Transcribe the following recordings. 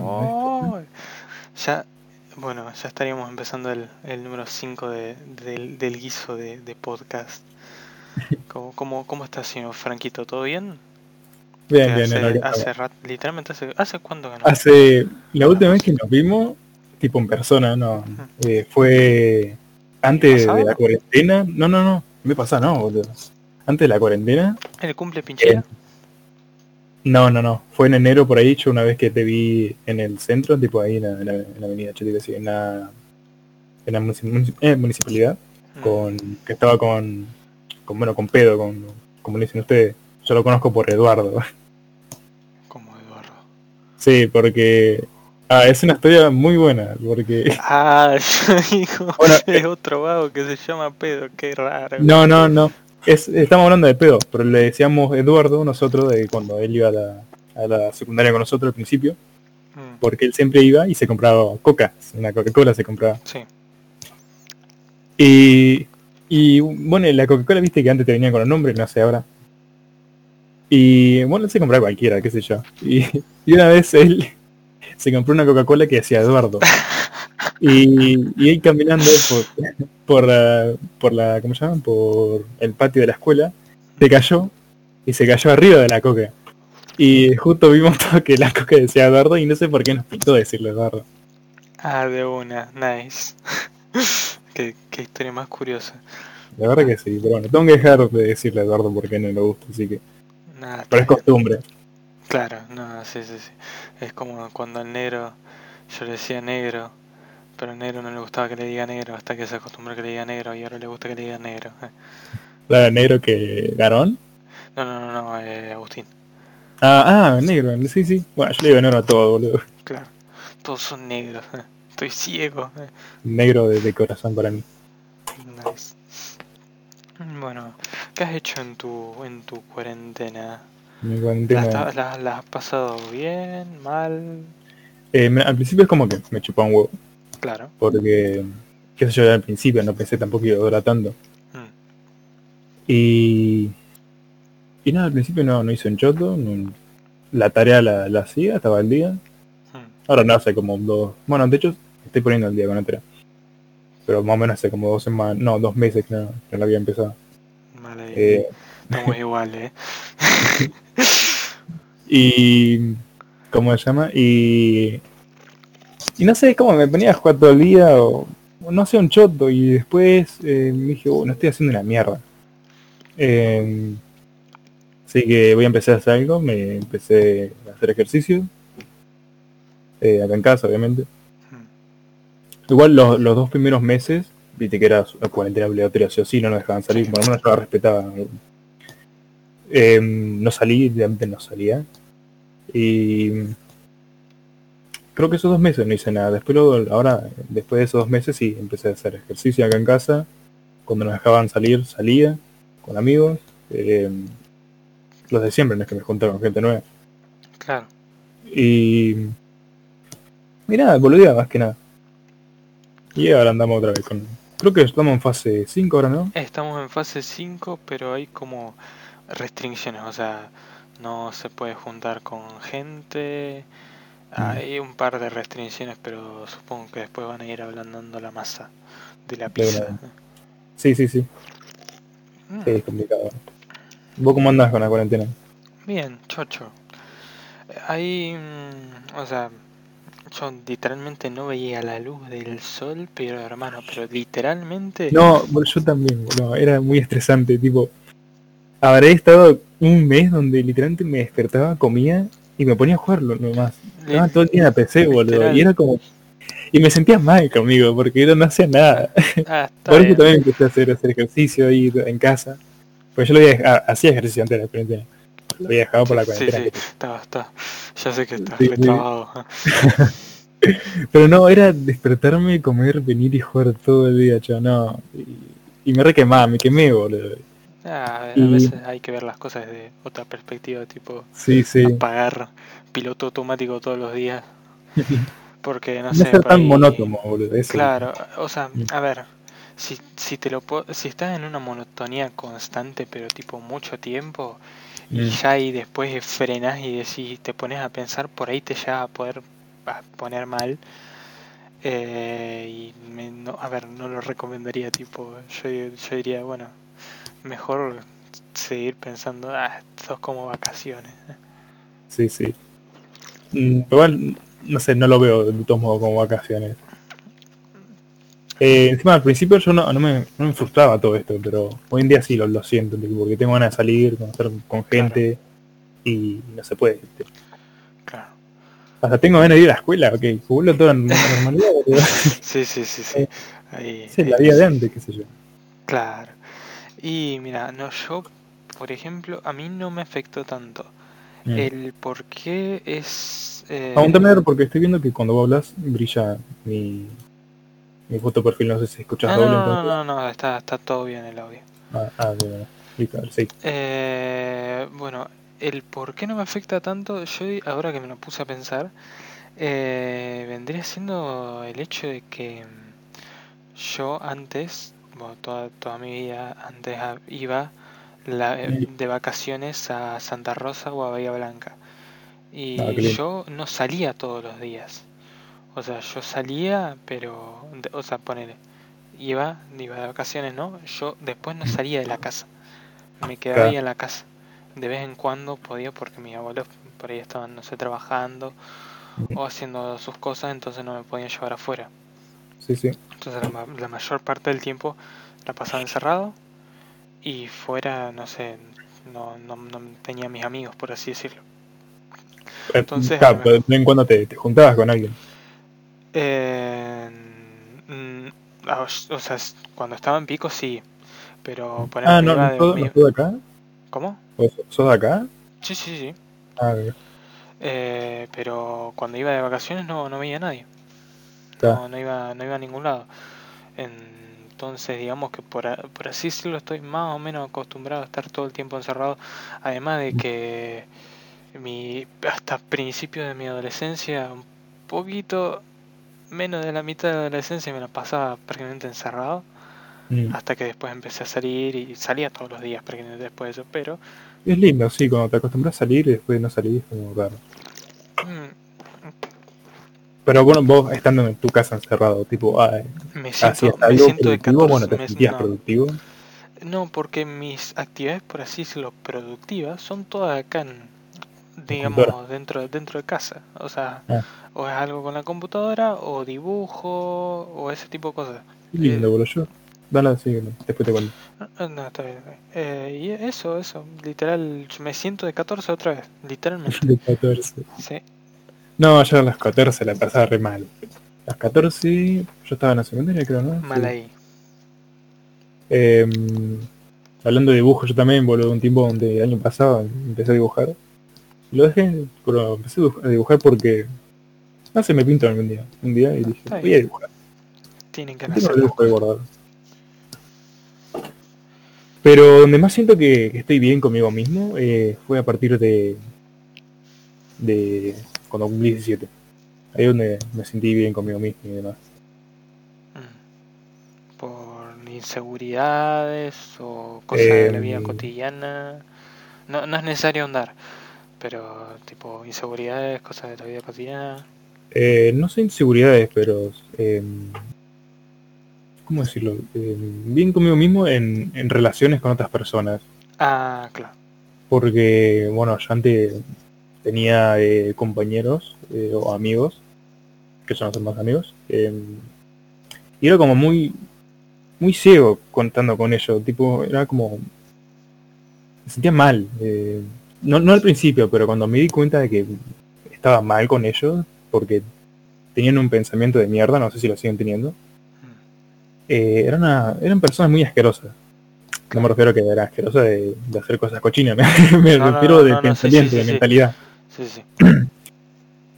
Oh, ya, bueno, ya estaríamos empezando el, el número 5 de, del, del guiso de, de podcast. ¿Cómo, cómo, ¿Cómo está, señor Franquito? ¿Todo bien? Bien, bien, hace, hace rat- literalmente hace, ¿hace cuánto que no? Hace la última vez que nos vimos, tipo en persona, no, eh, fue antes de la cuarentena. No, no, no, me pasa, no, boludo. Antes de la cuarentena. ¿El cumple pinchera? No, no, no. Fue en enero por ahí, yo una vez que te vi en el centro, tipo ahí en la, en la- en la avenida, en la, en la eh, municipalidad, Mm. con que estaba con, con bueno, con pedo, con, como le dicen ustedes. Yo lo conozco por Eduardo. Como Eduardo. Sí, porque ah, es una historia muy buena, porque Ah, yo digo, Bueno, es otro vago que se llama Pedo, qué raro. no, no, no. Es, estamos hablando de pedo, pero le decíamos Eduardo nosotros de cuando él iba a la, a la secundaria con nosotros al principio, Mm, porque él siempre iba y se compraba coca, una Coca-Cola se compraba. Sí, Y, y bueno, la Coca-Cola viste que antes te venía con el nombre, no sé ahora. Y bueno, él se compraba cualquiera, qué sé yo. Y, y una vez él se compró una Coca-Cola que decía Eduardo. Y, y él caminando por, por, la, por la, ¿cómo se llama? Por el patio de la escuela, se cayó y se cayó arriba de la coca. Y justo vimos todo que la coca decía Eduardo y no sé por qué nos pintó decirle Eduardo. Ah, de una, nice. qué, qué historia más curiosa. La verdad que sí, pero bueno, tengo que dejar de decirle a Eduardo porque no le gusta, así que... Pero es costumbre. Claro, no, sí, sí, sí. Es como cuando el negro, yo le decía negro, pero negro no le gustaba que le diga negro hasta que se acostumbró que le diga negro y ahora le gusta que le diga negro. eh. La negro que Garón. No, no, no, no, eh, Agustín. Ah, ah, negro, sí, sí. Bueno, yo le digo negro a todo, boludo. Claro, todos son negros. eh. Estoy ciego. eh. Negro de, de corazón para mí. Nice. Bueno, ¿qué has hecho en tu en tu cuarentena? Mi ¿La, cuarentena- está- la- la has pasado bien, mal? Eh, al principio es como que me chupaba un huevo, Claro. porque, qué sé yo, al principio no pensé tampoco que iba a durar tanto. Mm. Y, y nada, al principio no, no hice un choto, no- la tarea la, la hacía, estaba al día. Mm. Ahora no hace como dos, bueno, de hecho estoy poniendo al día con la tarea. Pero más o menos hace como dos semanas, no, dos meses que no, la había empezado. Vale, Eh, estamos igual, eh. Y. ¿Cómo se llama? Y. Y no sé cómo me ponía a jugar todo el día o. o no sé, un choto. Y después eh, me dije, oh, no estoy haciendo una mierda. Eh, así que voy a empezar a hacer algo. Me empecé a hacer ejercicio. Eh, acá en casa, obviamente. Mm. Igual los, los dos primeros meses, viste que era cuarentena obligatoria, sí o sí, no nos dejaban salir, por lo menos yo la respetaba. Eh, no salí, realmente no salía. Y creo que esos dos meses no hice nada. Después luego, ahora, después de esos dos meses sí empecé a hacer ejercicio acá en casa. Cuando nos dejaban salir, salía con amigos. Eh, los de siempre, no es que me juntaba con gente nueva. Claro. Y. Y nada, boludea más que nada. Y ahora andamos otra vez con. Creo que estamos en fase 5 ahora, ¿no? Estamos en fase 5, pero hay como restricciones, o sea, no se puede juntar con gente. Hay un par de restricciones, pero supongo que después van a ir ablandando la masa de la pizza. Sí, sí, sí. Mm, Sí, es complicado. ¿Vos cómo andás con la cuarentena? Bien, chocho. Ahí, mm, o sea, yo literalmente no veía la luz del sol, pero hermano, pero literalmente... No, yo también, no, era muy estresante, tipo. Habré estado un mes donde literalmente me despertaba, comía y me ponía a jugarlo nomás. Estaba todo el día en la PC, boludo. Y era como. Y me sentía mal conmigo, porque yo no hacía nada. Ah, está Por eso bien. también empecé a hacer, hacer ejercicio ahí en casa. Pues yo lo había dejado, hacía ejercicio antes de la cuarentena. Lo había dejado por la Sí, cuarentena. sí, está, está. Ya sé que estás Sí, sí. Pero no, era despertarme, comer, venir y jugar todo el día, chaval, no. Y, y me re quemaba, me quemé, boludo. Ah, a Y- veces hay que ver las cosas desde otra perspectiva, tipo Sí, sí. apagar piloto automático todos los días. Porque no No sé, ser tan ahí- monótono, boludo. eso. Claro, o sea, a ver, si, si te lo si estás en una monotonía constante, pero tipo mucho tiempo, y Mm. ya y después frenás y decís, te pones a pensar, por ahí te llega a poder a poner mal. Eh, y me- no, a ver, no lo recomendaría, tipo, yo, yo diría, bueno, mejor seguir pensando, ah, esto es como vacaciones. Sí, sí. Mm, Igual, no sé, no lo veo de todos modos como vacaciones. Eh, encima al principio yo no, no, me, no me frustraba todo esto, pero hoy en día sí lo, lo siento, porque tengo ganas de salir, conocer con gente y no se puede. Claro. Hasta tengo ganas de ir a la escuela, ok, vuelvo todo en normalidad, pero Sí, sí, sí, sí. Ahí, esa es la ahí- vida de antes, qué sé yo. Claro. Y mira, no, yo, por ejemplo, a mí no me afectó tanto. Mm. El por qué es... eh, Aguantame porque estoy viendo que cuando vos hablas brilla mi, mi foto perfil, no sé si escuchas Ah, doble. no, no, entonces- no, no, está, está todo bien el audio. Ah, ah, a ver, sí. Eh, bueno, el por qué no me afecta tanto, yo ahora que me lo puse a pensar, eh, vendría siendo el hecho de que yo antes, bueno, toda, toda mi vida antes iba la- eh, de vacaciones a Santa Rosa o a Bahía Blanca. Y Ah, yo no salía todos los días. O sea, yo salía, pero, de- o sea, ponele, iba, iba de vacaciones, ¿no? Yo después no salía de la casa. Me quedaba ahí en la casa. De vez en cuando podía porque mis abuelos por ahí estaban, no sé, trabajando o haciendo sus cosas, entonces no me podían llevar afuera. Sí, sí. Entonces la, ma- la mayor parte del tiempo la pasaba encerrado y fuera, no sé, no, no, no tenía mis amigos, por así decirlo. Entonces, a lo pero de vez en cuando te, te juntabas con alguien. Eh, mm, ah, o sea, cuando estaba en pico sí, pero por Ah, ejemplo, no, iba no sos, no sos de acá. ¿Cómo? ¿O sos- ¿Sos de acá? Sí, sí, sí. Ah. Eh, pero cuando iba de vacaciones no, no veía a nadie. No, no iba, no iba a ningún lado. Entonces, digamos que por, por así decirlo, estoy más o menos acostumbrado a estar todo el tiempo encerrado. Además de que mi, hasta principios de mi adolescencia, un poquito menos de la mitad de la adolescencia me la pasaba prácticamente encerrado. Mm. Hasta que después empecé a salir y salía todos los días prácticamente después de eso. Pero Es lindo, sí, cuando te acostumbras a salir y después no salir es como raro. mm, Pero bueno, vos estando en tu casa encerrado, tipo, ah, me siento, hacías me siento de productivo, 14 bueno, te me- sentías no. productivo. No, porque mis actividades, por así decirlo, productivas, son todas acá en, digamos, dentro, dentro de casa. O sea, Ah. o es algo con la computadora, o dibujo, o ese tipo de cosas. Qué lindo, Eh. boludo. Yo, dale, sí, después te cuento. Ah, No, está bien. está bien. Eh, y eso, eso, literal, me siento de 14 otra vez, literalmente. De 14. Sí. No, yo a las 14 la pasaba re mal. A las 14 yo estaba en la secundaria, creo, ¿no? Mal ahí. Em, hablando de dibujo, yo también, boludo, un tiempo donde el año pasado empecé a dibujar. Lo dejé, pero empecé a dibuj- a dibujar porque no se me pintó algún día. Un día y dije, Está voy a dibujar. Tienen que Tengo hacer el dibujo ahí guardado. Pero donde más siento que, que estoy bien conmigo mismo eh, fue a partir de de cuando cumplí 17. Ahí donde me sentí bien conmigo mismo y demás. Mm. Por inseguridades o cosas de la vida Em. cotidiana. No, no es necesario andar, pero tipo inseguridades, cosas de la vida cotidiana. Eh, no sé inseguridades, pero eh, ¿cómo decirlo? Eh, bien conmigo mismo en, en relaciones con otras personas. Ah, claro. Porque, bueno, yo antes tenía eh, compañeros eh, o amigos, que son los más amigos, eh, y era como muy, muy ciego contando con ellos, tipo, era como, me sentía mal, eh, no, no al principio, pero cuando me di cuenta de que estaba mal con ellos, porque tenían un pensamiento de mierda, no sé si lo siguen teniendo, eh, eran, una- eran personas muy asquerosas. No me refiero a que eran asquerosas de, de hacer cosas cochinas, me, me No, refiero no, de sí, pensamiento, sí, de sí. mentalidad. Sí, sí.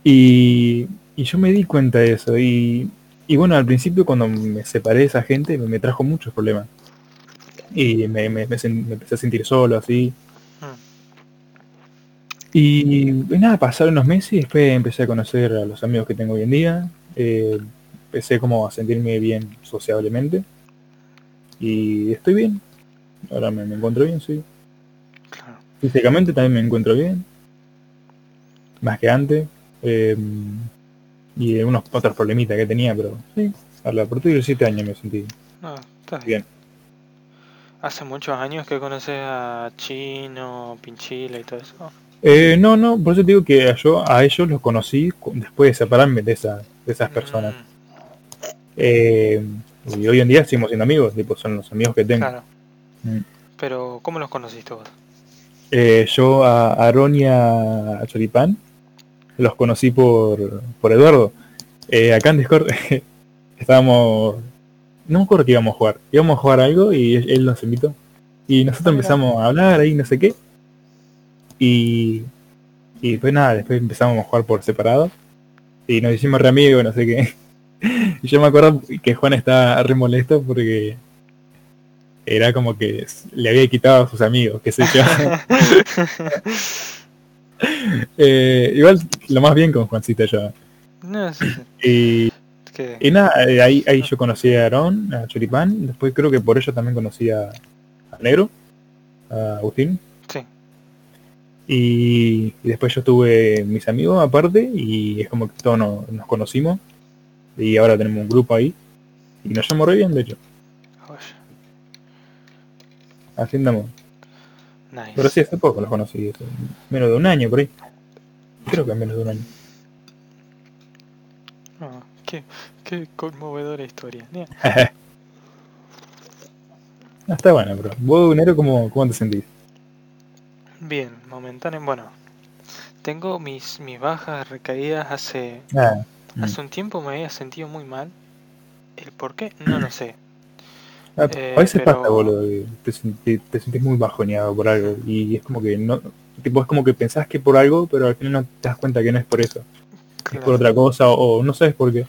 Y, y yo me di cuenta de eso. Y, y bueno, al principio cuando me separé de esa gente me, me trajo muchos problemas. Y me, me- empecé a sentir solo, así. Y, y nada, pasaron unos meses y después empecé a conocer a los amigos que tengo hoy en día. Eh, empecé como a sentirme bien sociablemente. Y estoy bien. Ahora me, me encuentro bien, sí. Claro. Físicamente también me encuentro bien. Más que antes. Eh, y unos otros problemitas que tenía, pero sí, a la partir de los 7 años me sentí No, está bien. bien. ¿Hace muchos años que conoces a Chino, Pinchila y todo eso? Eh, no, no, por eso te digo que yo a ellos los conocí después de separarme de, esa, de esas personas. Mm, Eh, y hoy en día seguimos siendo amigos, tipo, son los amigos que tengo. claro. Mm. Pero, ¿cómo los conociste vos? Eh, yo a Aaron y a Choripán los conocí por, por Eduardo. Eh, acá en Discord estábamos... No me acuerdo que íbamos a jugar. Íbamos a jugar algo y él, nos invitó. Y nosotros Ah, empezamos a hablar ahí, no sé qué. Y, y después nada, después empezamos a jugar por separado. Y nos hicimos re amigos, no sé qué. Y yo me acuerdo que Juan estaba re molesto porque era como que le había quitado a sus amigos, qué sé yo. Eh, igual lo más bien con Juancito yo. no, sí, sí. Y, nada, eh, ahí, ahí yo conocí a Aarón, a Choripán, después creo que por ello también conocí a, a Negro, a Agustín. sí. Y, y después yo tuve mis amigos aparte y es como que todos nos, nos conocimos. Y ahora tenemos un grupo ahí. Y nos llevamos re bien, de hecho. Así andamos. Nice. Pero sí, hace poco los conocí. Menos de un año por ahí. Creo que menos de un año. Ah, qué, qué conmovedora historia. Mira, Ah, está bueno, pero vos, Nero, ¿cómo, ¿cómo te sentís? Bien, momentáneo. Bueno, tengo mis, mis bajas recaídas hace, Ah, mm. hace un tiempo me había sentido muy mal. El por qué, no lo sé. Ah, Eh, a veces pero- pasa, boludo, te, sentí- te sentís muy bajoneado por algo y es como que no, tipo es como que pensás que por algo, pero al final no te das cuenta que no es por eso, es por otra cosa o, o no sabes por qué.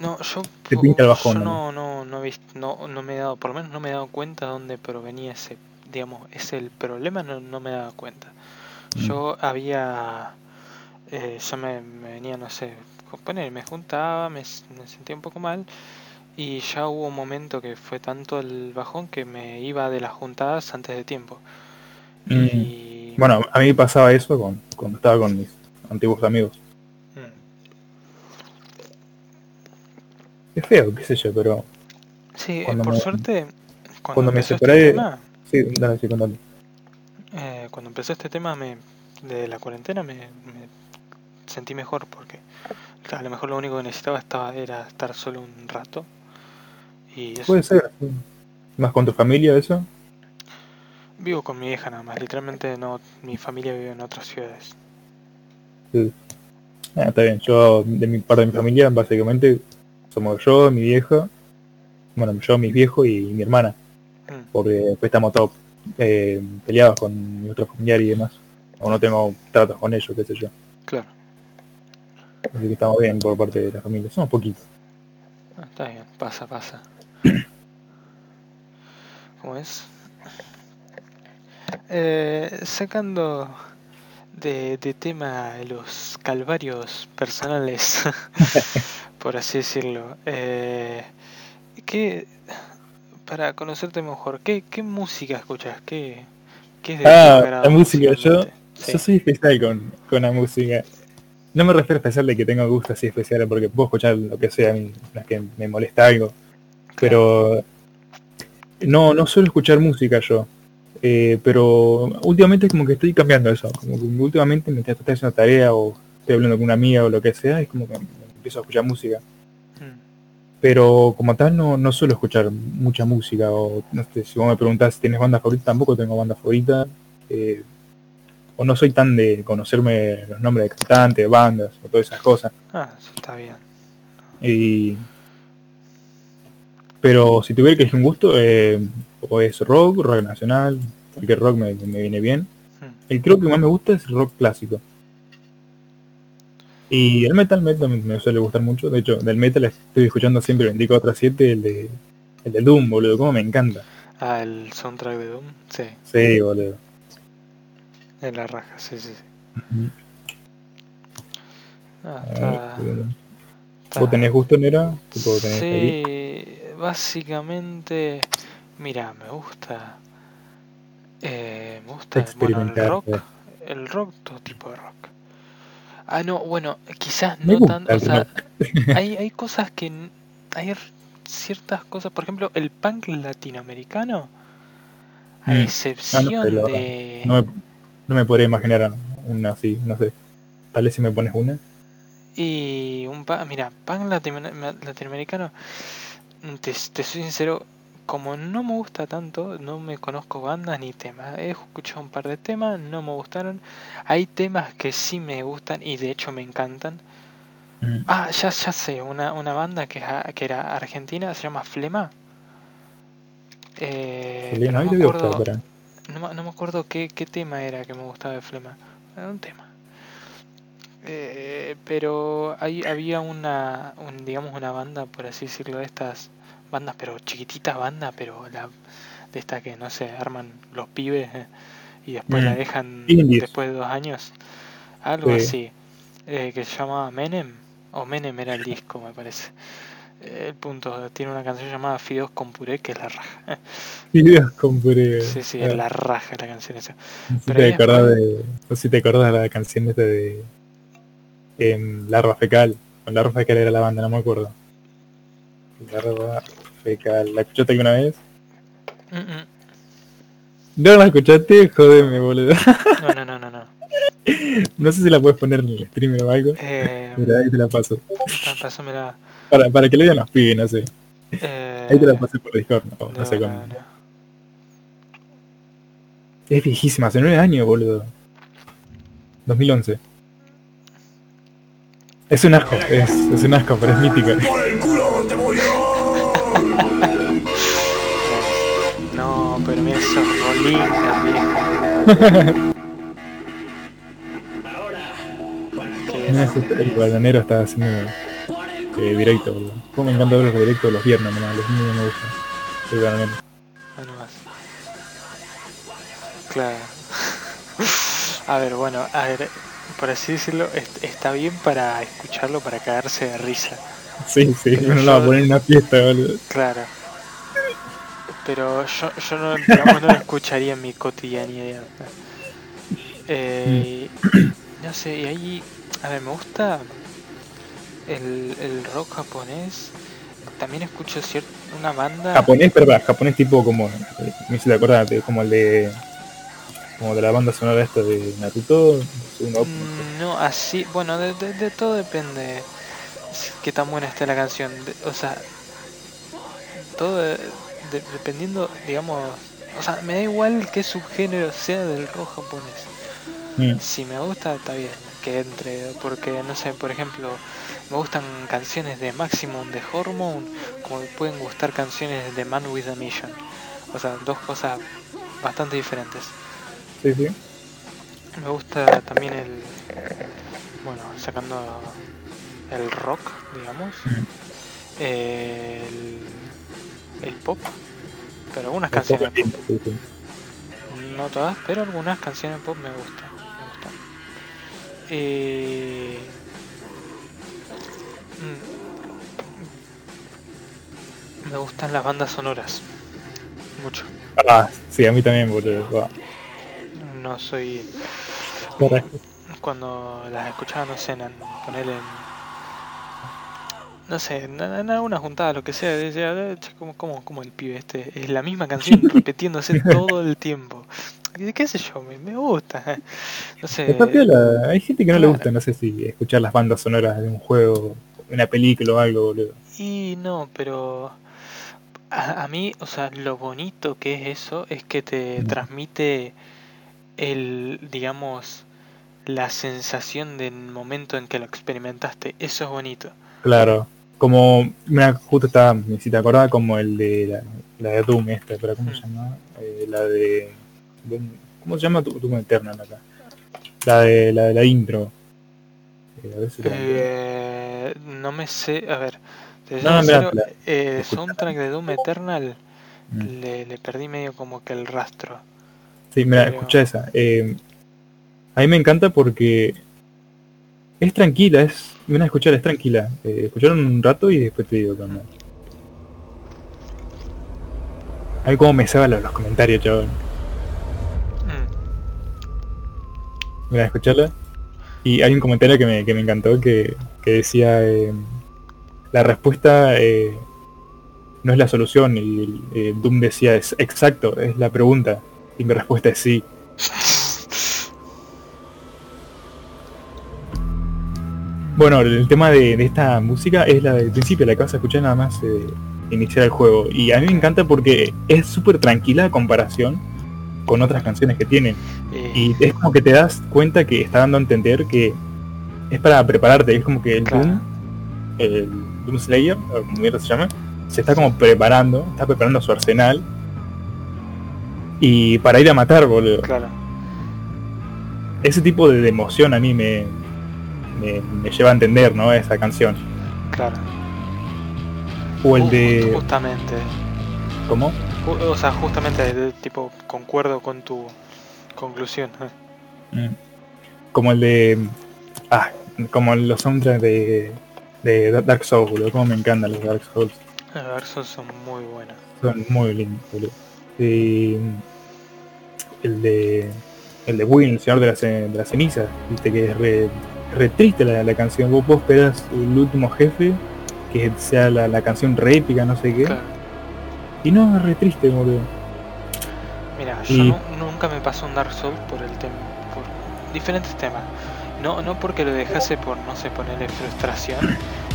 No, yo, Te pinta el bajón, yo ¿no? no, no, no, me he dado, por lo menos no me he dado cuenta dónde provenía ese, digamos, ese el problema, no, no me he dado cuenta. Mm. Yo había, eh, ya me, me venía, no sé, poner, me juntaba, me, me sentía un poco mal y ya hubo un momento que fue tanto el bajón que me iba de las juntadas antes de tiempo. Mm. Y, Bueno, a mí pasaba eso con, cuando estaba con mis antiguos amigos. mm, Es feo, qué sé yo, pero sí, eh, por me- suerte, cuando, cuando me este tema, sí, dale, sí, contame. Eh, cuando empezó este tema me, de la cuarentena me, me sentí mejor porque a lo mejor lo único que necesitaba estaba, era estar solo un rato y eso. Puede ser, sí. más con tu familia eso. vivo con mi vieja nada más, literalmente no, mi familia vive en otras ciudades. Ah, está bien, yo de mi parte de mi familia básicamente somos yo, mi vieja, bueno, yo, mis viejos y mi hermana, Mm, porque después estamos todos eh, peleados con mi otro familiar y demás. O no tengo tratos con ellos, qué sé yo. claro, Así que estamos bien por parte de la familia. Somos poquitos. Ah, está bien, pasa, pasa. ¿Cómo es? Eh, sacando de, de tema los calvarios personales, por así decirlo, eh, ¿qué, para conocerte mejor, ¿qué, qué música escuchas? ¿Qué, qué es de Ah, la música, yo-? Sí. Yo soy especial con, con la música. No me refiero a especial de que tenga gustos así especiales, porque puedo escuchar lo que sea, es que me molesta algo. Pero no, no suelo escuchar música yo. Eh, pero últimamente como que estoy cambiando eso. Como que últimamente mientras estoy haciendo tarea o estoy hablando con una amiga o lo que sea, es como que empiezo a escuchar música. Mm, Pero como tal no, no suelo escuchar mucha música. O no sé, si vos me preguntás si tienes banda favorita, tampoco tengo banda favorita. Eh, o no soy tan de conocerme los nombres de cantantes, bandas o todas esas cosas. Ah, eso está bien. Y pero si tuviera que elegir un gusto, eh, o es rock, rock nacional, cualquier rock me, me viene bien. Mm, El creo que más me gusta es el rock clásico. Y el metal, metal me, suele gustar mucho. De hecho, del metal estoy escuchando siempre 24-7 el de el de Doom, boludo, como me encanta. Ah, el soundtrack de Doom, sí, Sí, boludo. en la raja, sí, sí. sí. Ujú. Ah, A está, ver, boludo. está- ¿Vos tenés gusto, Nera? Tipo, tenés ahí? Sí, básicamente, mira, me gusta, eh, me gusta, bueno, el rock, eh. el rock, todo tipo de rock. Ah, no, bueno, quizás Me no tanto, o sea, hay, hay cosas que... Hay ciertas cosas, por ejemplo, el punk latinoamericano, a Mm. Ah, no, excepción pero de... No me, no me podría imaginar una así, no sé. Tal vez si me pones una. Y un pa mira, punk latino- latinoamericano, te, te soy sincero, como no me gusta tanto, no me conozco bandas ni temas. He escuchado un par de temas, no me gustaron. Hay temas que sí me gustan y de hecho me encantan. Mm. Ah, ya, ya sé, una, una banda que, que era argentina, se llama Flema. Eh, no, me acuerdo, no, no me acuerdo qué, qué tema era que me gustaba de Flema. Era un tema. Eh, pero ahí había una, un, digamos, una banda, por así decirlo, de estas bandas, pero chiquititas bandas, pero la, de estas que, no sé, arman los pibes eh, y después la Mm. dejan Indies. después de dos años. Algo Sí. así. eh, que se llama Menem, o Menem era el disco, me parece. Eh, El punto, tiene una canción llamada Fideos con puré, que es la raja. Videos con puré. Sí, sí, Ah, es la raja la canción esa. No sé si te acordás de. No sé si te acordás de la canción esta de. Em, Larva Fecal. O Larva Fecal era la banda, no me acuerdo. Larva Fecal. ¿La escuchaste alguna vez? Mm, mm. ¿No la escuchaste? Jodeme, boludo. No, no, no, no, no. No sé si la puedes poner en el streamer o algo. Eh, Mira, ahí te la paso. pásamela. Para, para que le vean los pibes, no sé. Eh, Ahí te la pasé por Discord, no, no sé cómo. no. Es viejísima, hace nueve años, boludo. 2011. Es un asco, es, es un asco, pero es mítica. No, pero mira esos rolitas, viejo. Qué No, ese- el bananero está haciendo eh, directo, boludo. Me encanta ver los directos los viernes, nomás, los niños me gustan. El bananero. Bueno, más. Claro. A ver, bueno, a ver, por así decirlo, est- está bien para escucharlo, para cagarse de risa. Sí, sí, Pero uno lo va a poner en una fiesta, boludo. Claro. Pero yo, yo no, digamos, no lo escucharía en mi cotidianidad. Eh, no sé, y ahí, a ver, me gusta el, el rock japonés. También escucho cierta una banda. Japonés, pero para, japonés tipo como, te acuerdas, de- como el de, como de la banda sonora esta de Naruto, Mm, No, así, bueno, de, de- de todo depende qué tan buena esté la canción. De- o sea, todo de- de- dependiendo, digamos, o sea, me da igual qué subgénero sea del rock japonés. Mm, Si me gusta, está bien que entre, porque no sé, por ejemplo, me gustan canciones de Maximum de Hormone, como me pueden gustar canciones de Man with a Mission. O sea, dos cosas bastante diferentes. sí, sí. Me gusta también el. Bueno, sacando el rock, digamos. El, el pop. Pero algunas canciones es pop. No todas, pero algunas canciones pop me gustan. Me gustan. Eh, mm, me gustan las bandas sonoras. Mucho. Ah, sí, a mí también, boludo. No soy. Cuando las escuchaba, no sé, en, ponerle en. No sé, en, en alguna juntada, lo que sea, decía, "Eh, che, ¿cómo, cómo, cómo el pibe este? Es la misma canción repitiéndose todo el tiempo. ¿Qué, sé yo? Me, me gusta. No sé. Hay gente que no le gusta, no sé si escuchar las bandas sonoras de un juego, una película o algo, boludo. Y no, pero a, a mí, o sea, lo bonito que es eso es que te Mm. transmite el, digamos, la sensación del momento en que lo experimentaste. Eso es bonito. Claro. Como, mira, justo estaba, si te acordás, como el de la, la de Doom esta, pero ¿cómo se Mm. llama? Eh, la de... ¿Cómo se llama Doom Eternal acá? La de la, de la intro. Eh, a ver si la- Eh, no me sé, a ver, No, no, eh, escucha. soundtrack de Doom Eternal Mm. le, le perdí medio como que el rastro. Sí, mira, pero- escucha esa. Eh, a mí me encanta porque es tranquila, es... Ven a escuchar, es tranquila. Eh, escuchar un rato y después te digo qué onda. A ver cómo me saban los, los comentarios, chaval. Mm, Mira, escucharla. Y hay un comentario que me, que me encantó que, que decía, eh, la respuesta eh, no es la solución. Y eh, Doom decía, es exacto, es la pregunta. Y mi respuesta es sí. Bueno, el tema de, de esta música es la del principio, la que vas a escuchar nada más eh, iniciar el juego. Y a mí me encanta porque es súper tranquila a comparación con otras canciones que tienen. Eh, Y es como que te das cuenta que está dando a entender que es para prepararte. Es como que el Claro. Doom, el Doom Slayer, o como mierda se llama, se está como preparando, está preparando su arsenal. Y para ir a matar, boludo. claro. Ese tipo de, de emoción a mí me, me, me lleva a entender, ¿no? Esa canción. Claro. O el de... Justamente. ¿Cómo? O sea, justamente, de- tipo, concuerdo con tu conclusión. Mm. Como el de... Ah, como los soundtracks de, de Dark Souls, boludo. Como me encantan los Dark Souls. Los Dark Souls son muy buenos. Son muy lindos, boludo. Y el de el de Will, el señor de las de las cenizas, viste que es re, re triste la, la canción. Vos, vos esperás el último jefe, que sea la, la canción re épica, no sé qué. Claro. Y no, es re triste, boludo. Mira, yo nunca me pasó un Dark Souls por el tema, por diferentes temas. No, no porque lo dejase por, no sé, ponerle frustración,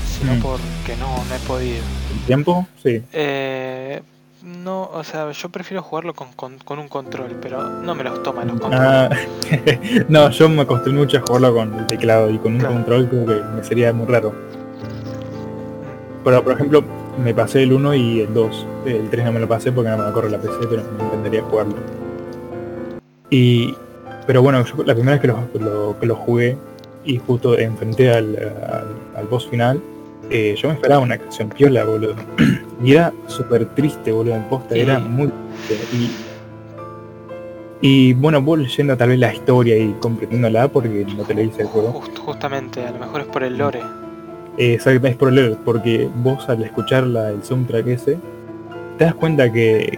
sino Mm. porque no, no he podido. ¿El tiempo? Sí. Eh, no, o sea, yo prefiero jugarlo con, con, con un control, pero no me los toma los controles. Ah, no, yo me acostumbré mucho a jugarlo con el teclado y con un Claro. control creo que me sería muy raro. Pero por ejemplo, me pasé el 1 y el 2. El 3 no me lo pasé porque no me lo corre la PC, pero me encantaría jugarlo. Y pero bueno, yo la primera vez que lo, lo- que lo jugué y justo enfrenté al, al, al boss final, eh, yo me esperaba una canción piola, boludo. y era súper triste, boludo, en posta, era muy triste. Y, y bueno, vos leyendo tal vez la historia y comprendiéndola porque no te leíste el juego. Just- justamente, a lo mejor es por el lore. Eh, exactamente, es por leer, porque vos al escuchar la, el soundtrack ese, te das cuenta que,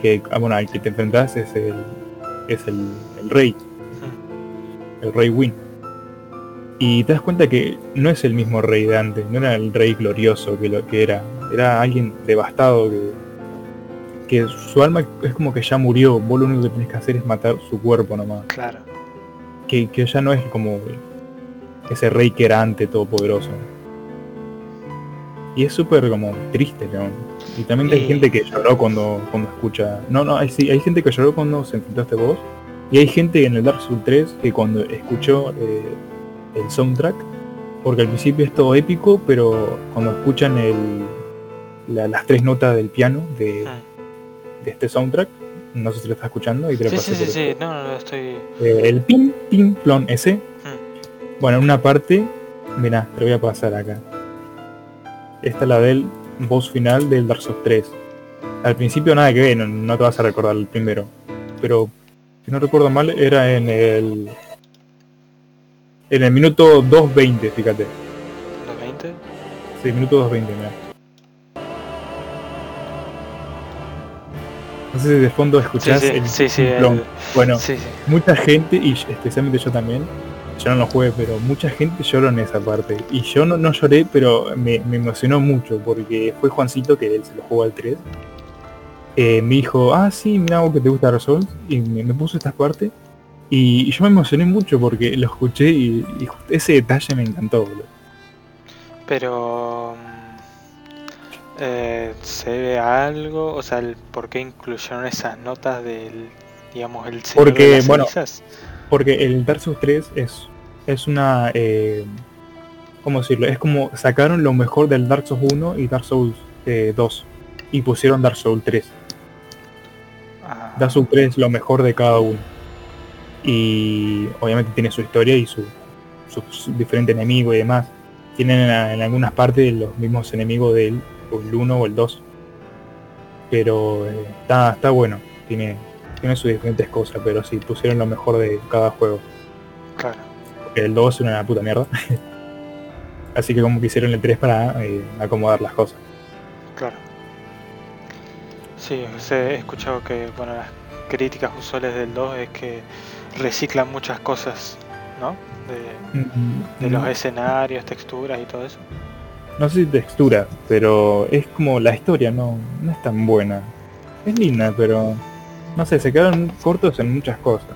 que ah, bueno, al que te enfrentás es el, es el, el rey, el rey Win. Y te das cuenta que no es el mismo rey de antes, no era el rey glorioso que lo que era, era alguien devastado que, que su alma es como que ya murió, vos lo único que tenés que hacer es matar su cuerpo nomás, Claro. que, que ya no es como ese rey que era antes todopoderoso. Y es súper como triste, ¿no? Y también hay gente que lloró cuando, cuando escucha. No, no, hay, sí, hay gente que lloró cuando se enfrentó a este boss. Y hay gente en el Dark Souls 3 que cuando escuchó eh, el soundtrack, porque al principio es todo épico, pero cuando escuchan el, la- las tres notas del piano de, Mm. de este soundtrack, no sé si lo estás escuchando y te lo Sí, sí, sí, no, no, estoy... Eh, el pim, pim, plon ese. Mm. Bueno, en una parte, mirá, te lo voy a pasar acá. Esta es la del boss final del Dark Souls 3. Al principio nada que ver, no, no te vas a recordar el primero. Pero, si no recuerdo mal, era en el... En el minuto 2.20, fíjate. ¿Los 20? Sí, minuto 2.20, mirá. No sé si de fondo escuchás sí, el sí, el- Bueno, sí, sí. mucha gente, y especialmente yo también, yo no lo jugué, pero mucha gente lloró en esa parte. Y yo no, no lloré, pero me, me emocionó mucho, porque fue Juancito, que él se lo jugó al 3. eh, me dijo, ah, sí, mira vos que te gusta Dark Souls, y me, me puso esta parte. Y, y yo me emocioné mucho porque lo escuché y, ese detalle me encantó, boludo. Pero... mm, eh, ¿Se ve algo? O sea, el ¿por qué incluyeron esas notas del, digamos, el señor Porque, de las bueno? Porque el Dark Souls 3 es, es una... Eh, ¿Cómo decirlo? Es como sacaron lo mejor del Dark Souls 1 y Dark Souls eh, 2 y pusieron Dark Souls 3. Ah, Dark Souls 3 es lo mejor de cada uno. Y obviamente tiene su historia y su, su, su diferente enemigo y demás. Tienen en, en algunas partes los mismos enemigos del o el 1 o el 2. Pero eh, está, está bueno. Tiene, tiene sus diferentes cosas, pero sí, pusieron lo mejor de cada juego. claro. El 2 es una puta mierda. Así que como que hicieron el 3 para eh, acomodar las cosas. Claro. Sí, he escuchado que bueno, las críticas usuales del 2 es que reciclan muchas cosas, ¿no? De, de los escenarios, texturas y todo eso. no sé si textura, pero es como la historia no, no es tan buena. Es linda, pero no sé, se quedaron cortos en muchas cosas.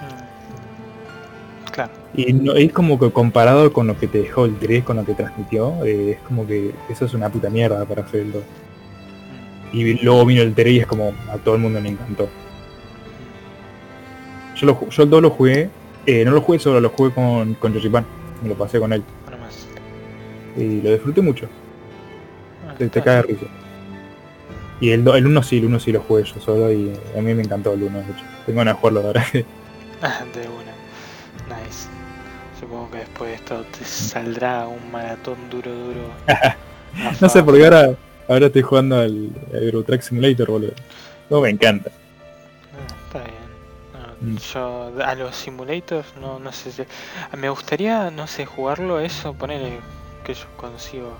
Mm. Claro. Y no, es como que comparado con lo que te dejó el 3, con lo que transmitió, eh, es como que eso es una puta mierda para hacer el 2. Mm. Y luego vino el 3 y es como a todo el mundo le encantó. Yo, lo, yo el 2 lo jugué, eh, no lo jugué solo, lo jugué con, con Yoshi-Pan, me lo pasé con él. Bueno, más. Y lo disfruté mucho, Ah, te, te cae de bien. risa. Y el, do- el 1 sí, el 1 sí lo jugué yo solo y a mí me encantó el 1, de hecho. Tengo ganas de jugarlo ahora. Ah, de una. Nice. Supongo que después de esto te saldrá un maratón duro, duro. no sé, porque ahora, ahora estoy jugando al Euro Truck Simulator, boludo. No, me encanta. Yo a los simulators no, no sé si... Me gustaría, no sé, jugarlo eso, ponerle que yo consigo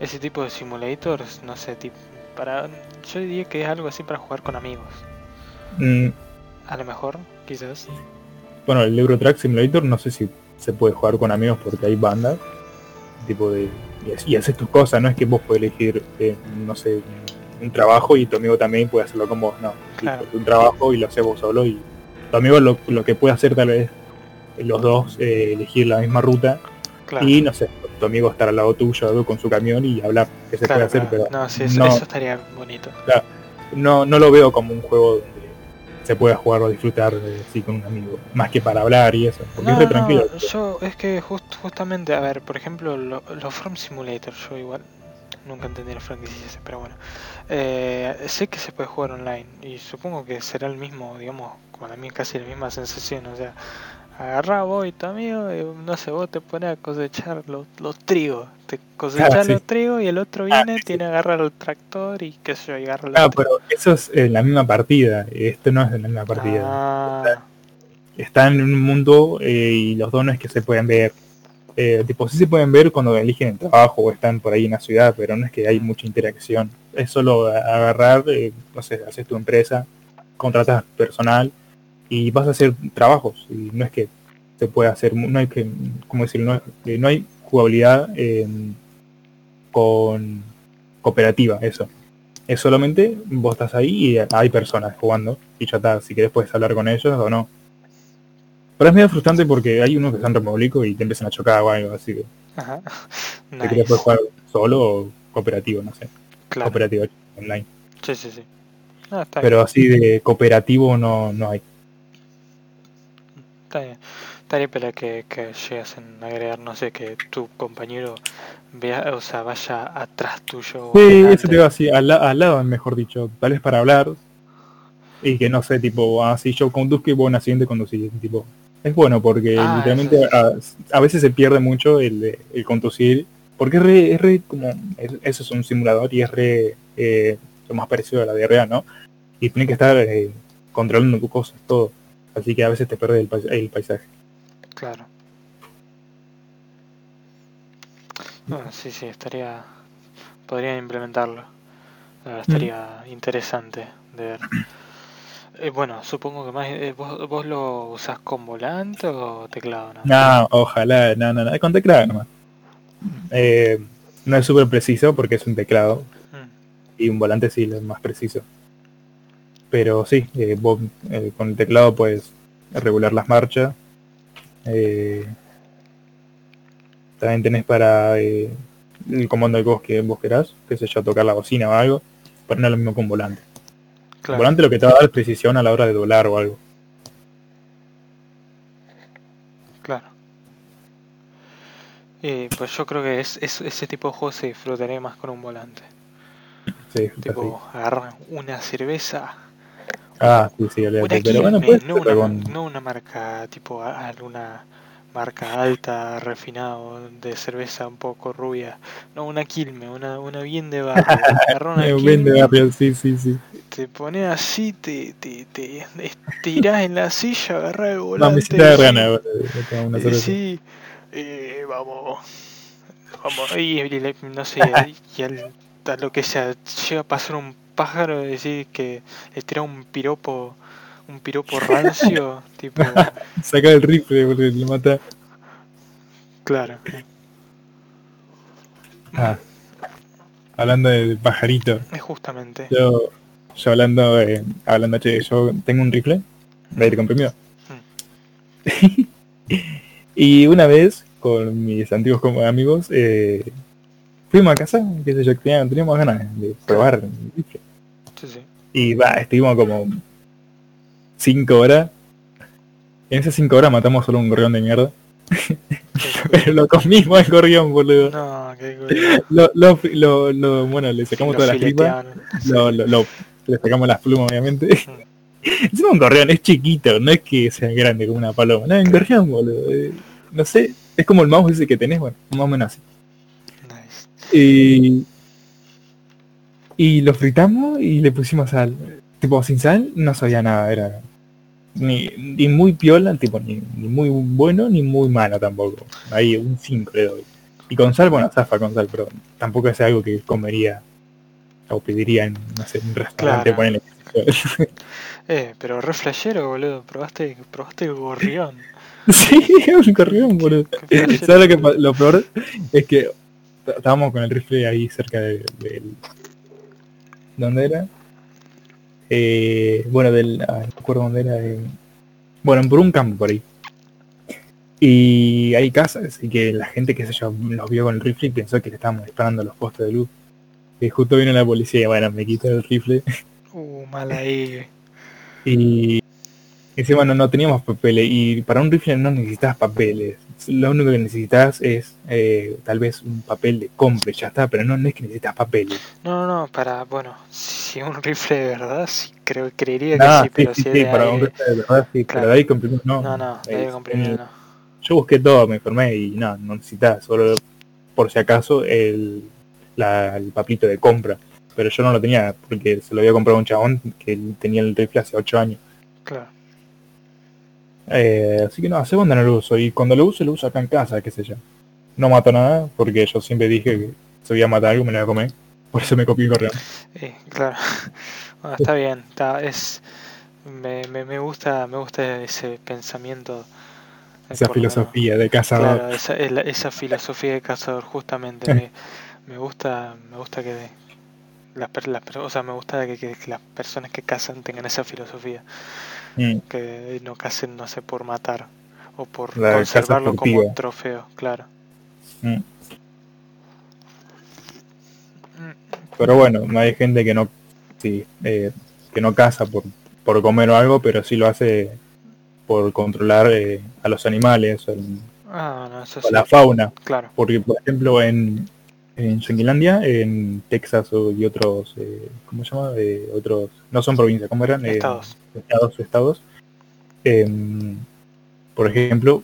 ese tipo de simulators, no sé, tipo, para... Yo diría que es algo así para jugar con amigos. Mm, A lo mejor, quizás. Bueno, el Euro Truck Simulator no sé si se puede jugar con amigos porque hay bandas. Tipo de. Y, ha- y haces tus cosas, no es que vos podés elegir, eh, no sé, un, trabajo y tu amigo también puede hacerlo con vos. No, Claro. un trabajo y lo haces vos solo y tu amigo lo, lo que puede hacer tal vez eh, los dos eh, elegir la misma ruta Claro. y no sé, tu amigo estar al lado tuyo con su camión y hablar que se claro, puede hacer, pero No, sí, eso, no, eso estaría bonito. no, no lo veo como un juego donde se pueda jugar o disfrutar eh, así con un amigo, más que para hablar y eso, porque No, es re no, tranquilo. yo es que just- justamente, a ver, por ejemplo, lo- los From Simulator, yo igual nunca entendí la franquicia ese, pero bueno. Eh, sé que se puede jugar online y supongo que será el mismo, digamos, para mí casi la misma sensación, o sea, agarrá vos y tu amigo, y, no sé, vos te pones a cosechar los, los trigos, te cosechas Ah, sí. los trigos y el otro Ah, viene, sí. tiene que agarrar el tractor y qué sé yo, y agarra Ah, pero eso es en la misma partida, esto no es en la misma partida. Ah, Están en un mundo eh, y los dos no es que se pueden ver. Eh, tipo, sí se pueden ver cuando eligen el trabajo o están por ahí en la ciudad, pero no es que hay mucha interacción. Es solo agarrar, eh, no sé, haces tu empresa, contratas personal y vas a hacer trabajos. Y no es que se pueda hacer, no hay que, ¿cómo decirlo? No, eh, no hay jugabilidad eh, con cooperativa, eso. Es solamente vos estás ahí y hay personas jugando y ya está, si querés puedes hablar con ellos o no. Pero es medio frustrante porque hay unos que están remólicos y te empiezan a chocar o algo, así que ajá. te Nice. querés poder jugar solo o cooperativo, no sé, Claro. cooperativo online. Sí, sí, sí. Ah, está bien. Pero así de cooperativo no, no hay. Está bien. Estaría para que, que llegasen a agregar, no sé, que tu compañero vea, o sea, vaya atrás tuyo. Sí, eso te digo así, al, al lado mejor dicho, tal vez para hablar y que no sé, tipo, así yo conduzco y vos en siguiente conducir, tipo, es bueno porque Ah, literalmente a, a veces se pierde mucho el, el conducir, porque es re, es re como, es- eso es un simulador y es re eh, lo más parecido a la de real, ¿no? Y tienes que estar eh, controlando tus cosas, todo, así que a veces te pierdes el, pais- el paisaje. Claro. Bueno, sí, sí, estaría. Podrían implementarlo. Ah, estaría interesante de ver. Eh, bueno, supongo que más. eh, ¿vos, ¿Vos lo usás con volante o teclado? No? No, ojalá, no, no, no, con teclado nomás. Eh, no es súper preciso porque es un teclado, Mm, y un volante sí es más preciso. Pero sí, eh, vos eh, con el teclado puedes regular las marchas. eh, también tenés para el comando que vos, que vos querás, que sé yo, tocar la bocina o algo, pero no es lo mismo con volante. El claro. volante lo que te va a dar es precisión a la hora de doblar o algo. Claro. Eh, pues yo creo que es, es- ese tipo de juego se disfrutaría más con un volante. Sí, está así. Tipo, agarrar una cerveza, Ah, sí, sí, una olvídate. Pero bueno, puedes no, una, con- no una marca tipo alguna marca alta, refinado, de cerveza un poco rubia. No, una Quilme, una, una bien de barrio. Una bien de barrio, sí, sí, sí. te pones así, te, te, te estirás en la silla, agarrás el No, volante. me decís- ganas de- tomar una cerveza. sí, eh, vamos, vamos, y, y no sé, y al, a lo que sea, llega a pasar un pájaro y decir que le un piropo, un piropo rancio, tipo, Saca el rifle, boludo, lo mata. claro. Ah, hablando de pajarito, Es justamente. yo, yo hablando, eh, hablando, che, yo tengo un rifle de aire comprimido. y una vez, con mis antiguos como amigos, eh, fuimos a casa, qué sé yo, tenía- teníamos ganas de probar el rifle. Sí, sí. Y va, estuvimos como cinco horas. En esas cinco horas matamos solo un gorrión de mierda. Pero lo comimos al gorrión, boludo. No, qué. Lo, lo, lo, lo- bueno, le sacamos todas las tripas. Lo, lo, le sacamos las plumas, obviamente. Encima un gorrión, es chiquito, no es que sea grande como una paloma. No, un gorrión, boludo. eh, no sé, es como el mouse ese que tenés, bueno, más o menos así. Nice. Y, y lo fritamos y le pusimos sal. Tipo, sin sal no sabía nada, era ni, ni muy piola, tipo, ni, ni muy bueno ni muy malo tampoco. Ahí un 5 le doy. Y con sal, bueno, zafa con sal, pero tampoco es algo que comería o pediría en, no sé, un restaurante, Claro. ponele. Eh, pero re flashero, boludo. Probaste, probaste el gorrión. sí, un corrión, boludo. Qué flashero. ¿Sabes lo que lo peor? Es que estábamos con el rifle ahí cerca de- del... ¿Dónde era? Eh, bueno, del... ah, no me acuerdo dónde era. eh, bueno, por un campo por ahí. Y hay casas y que la gente que se yo nos vio con el rifle y pensó que le estábamos disparando a los postes de luz. Y justo vino la policía y bueno, me quitó el rifle. Uh, mal ahí. Y encima no, no teníamos papeles. Y para un rifle no necesitas papeles. Lo único que necesitas es eh, tal vez un papel de compra y ya está, pero no, no es que necesitas papeles. No, no, no, para, bueno, si un rifle de verdad, sí, creo, creería que Ah, sí, sí, pero sí, si sí, para un rifle de verdad sí, Claro. pero de ahí comprimido no. No, no, de Eh, comprimido eh, no. Yo busqué todo, me informé y no, no necesitas, solo por si acaso el, la- el papito de compra. Pero yo no lo tenía porque se lo había comprado un chabón que tenía el rifle hace 8 años. Claro. Eh, así que no, hace cuando no lo uso. Y cuando lo uso, lo uso acá en casa, qué sé yo. No mato nada, porque yo siempre dije que si voy a matar algo me lo voy a comer. Por eso me copié el correo. Eh, claro. Bueno, está bien, está, es, me, me, me gusta, me gusta ese pensamiento. eh, Esa menos. filosofía de cazador. Claro, esa, esa filosofía de cazador, justamente. me, me gusta, me gusta que las, las o sea, me gusta que, que- que las personas que cazan tengan esa filosofía, Mm, que no casen, no sé, por matar o por La conservarlo como un trofeo, claro. mm. Pero bueno, no hay gente que no sí, eh, que no caza por, por comer o algo, pero sí lo hace por controlar eh, a los animales o, el- Ah, no, eso o sí, la fauna. claro. Porque, por ejemplo, en, en Yanquilandia, en Texas o- y otros, eh, ¿cómo se llama? Eh, otros, no son provincias, ¿cómo eran? Eh, Estados. estados, estados. Em, por ejemplo,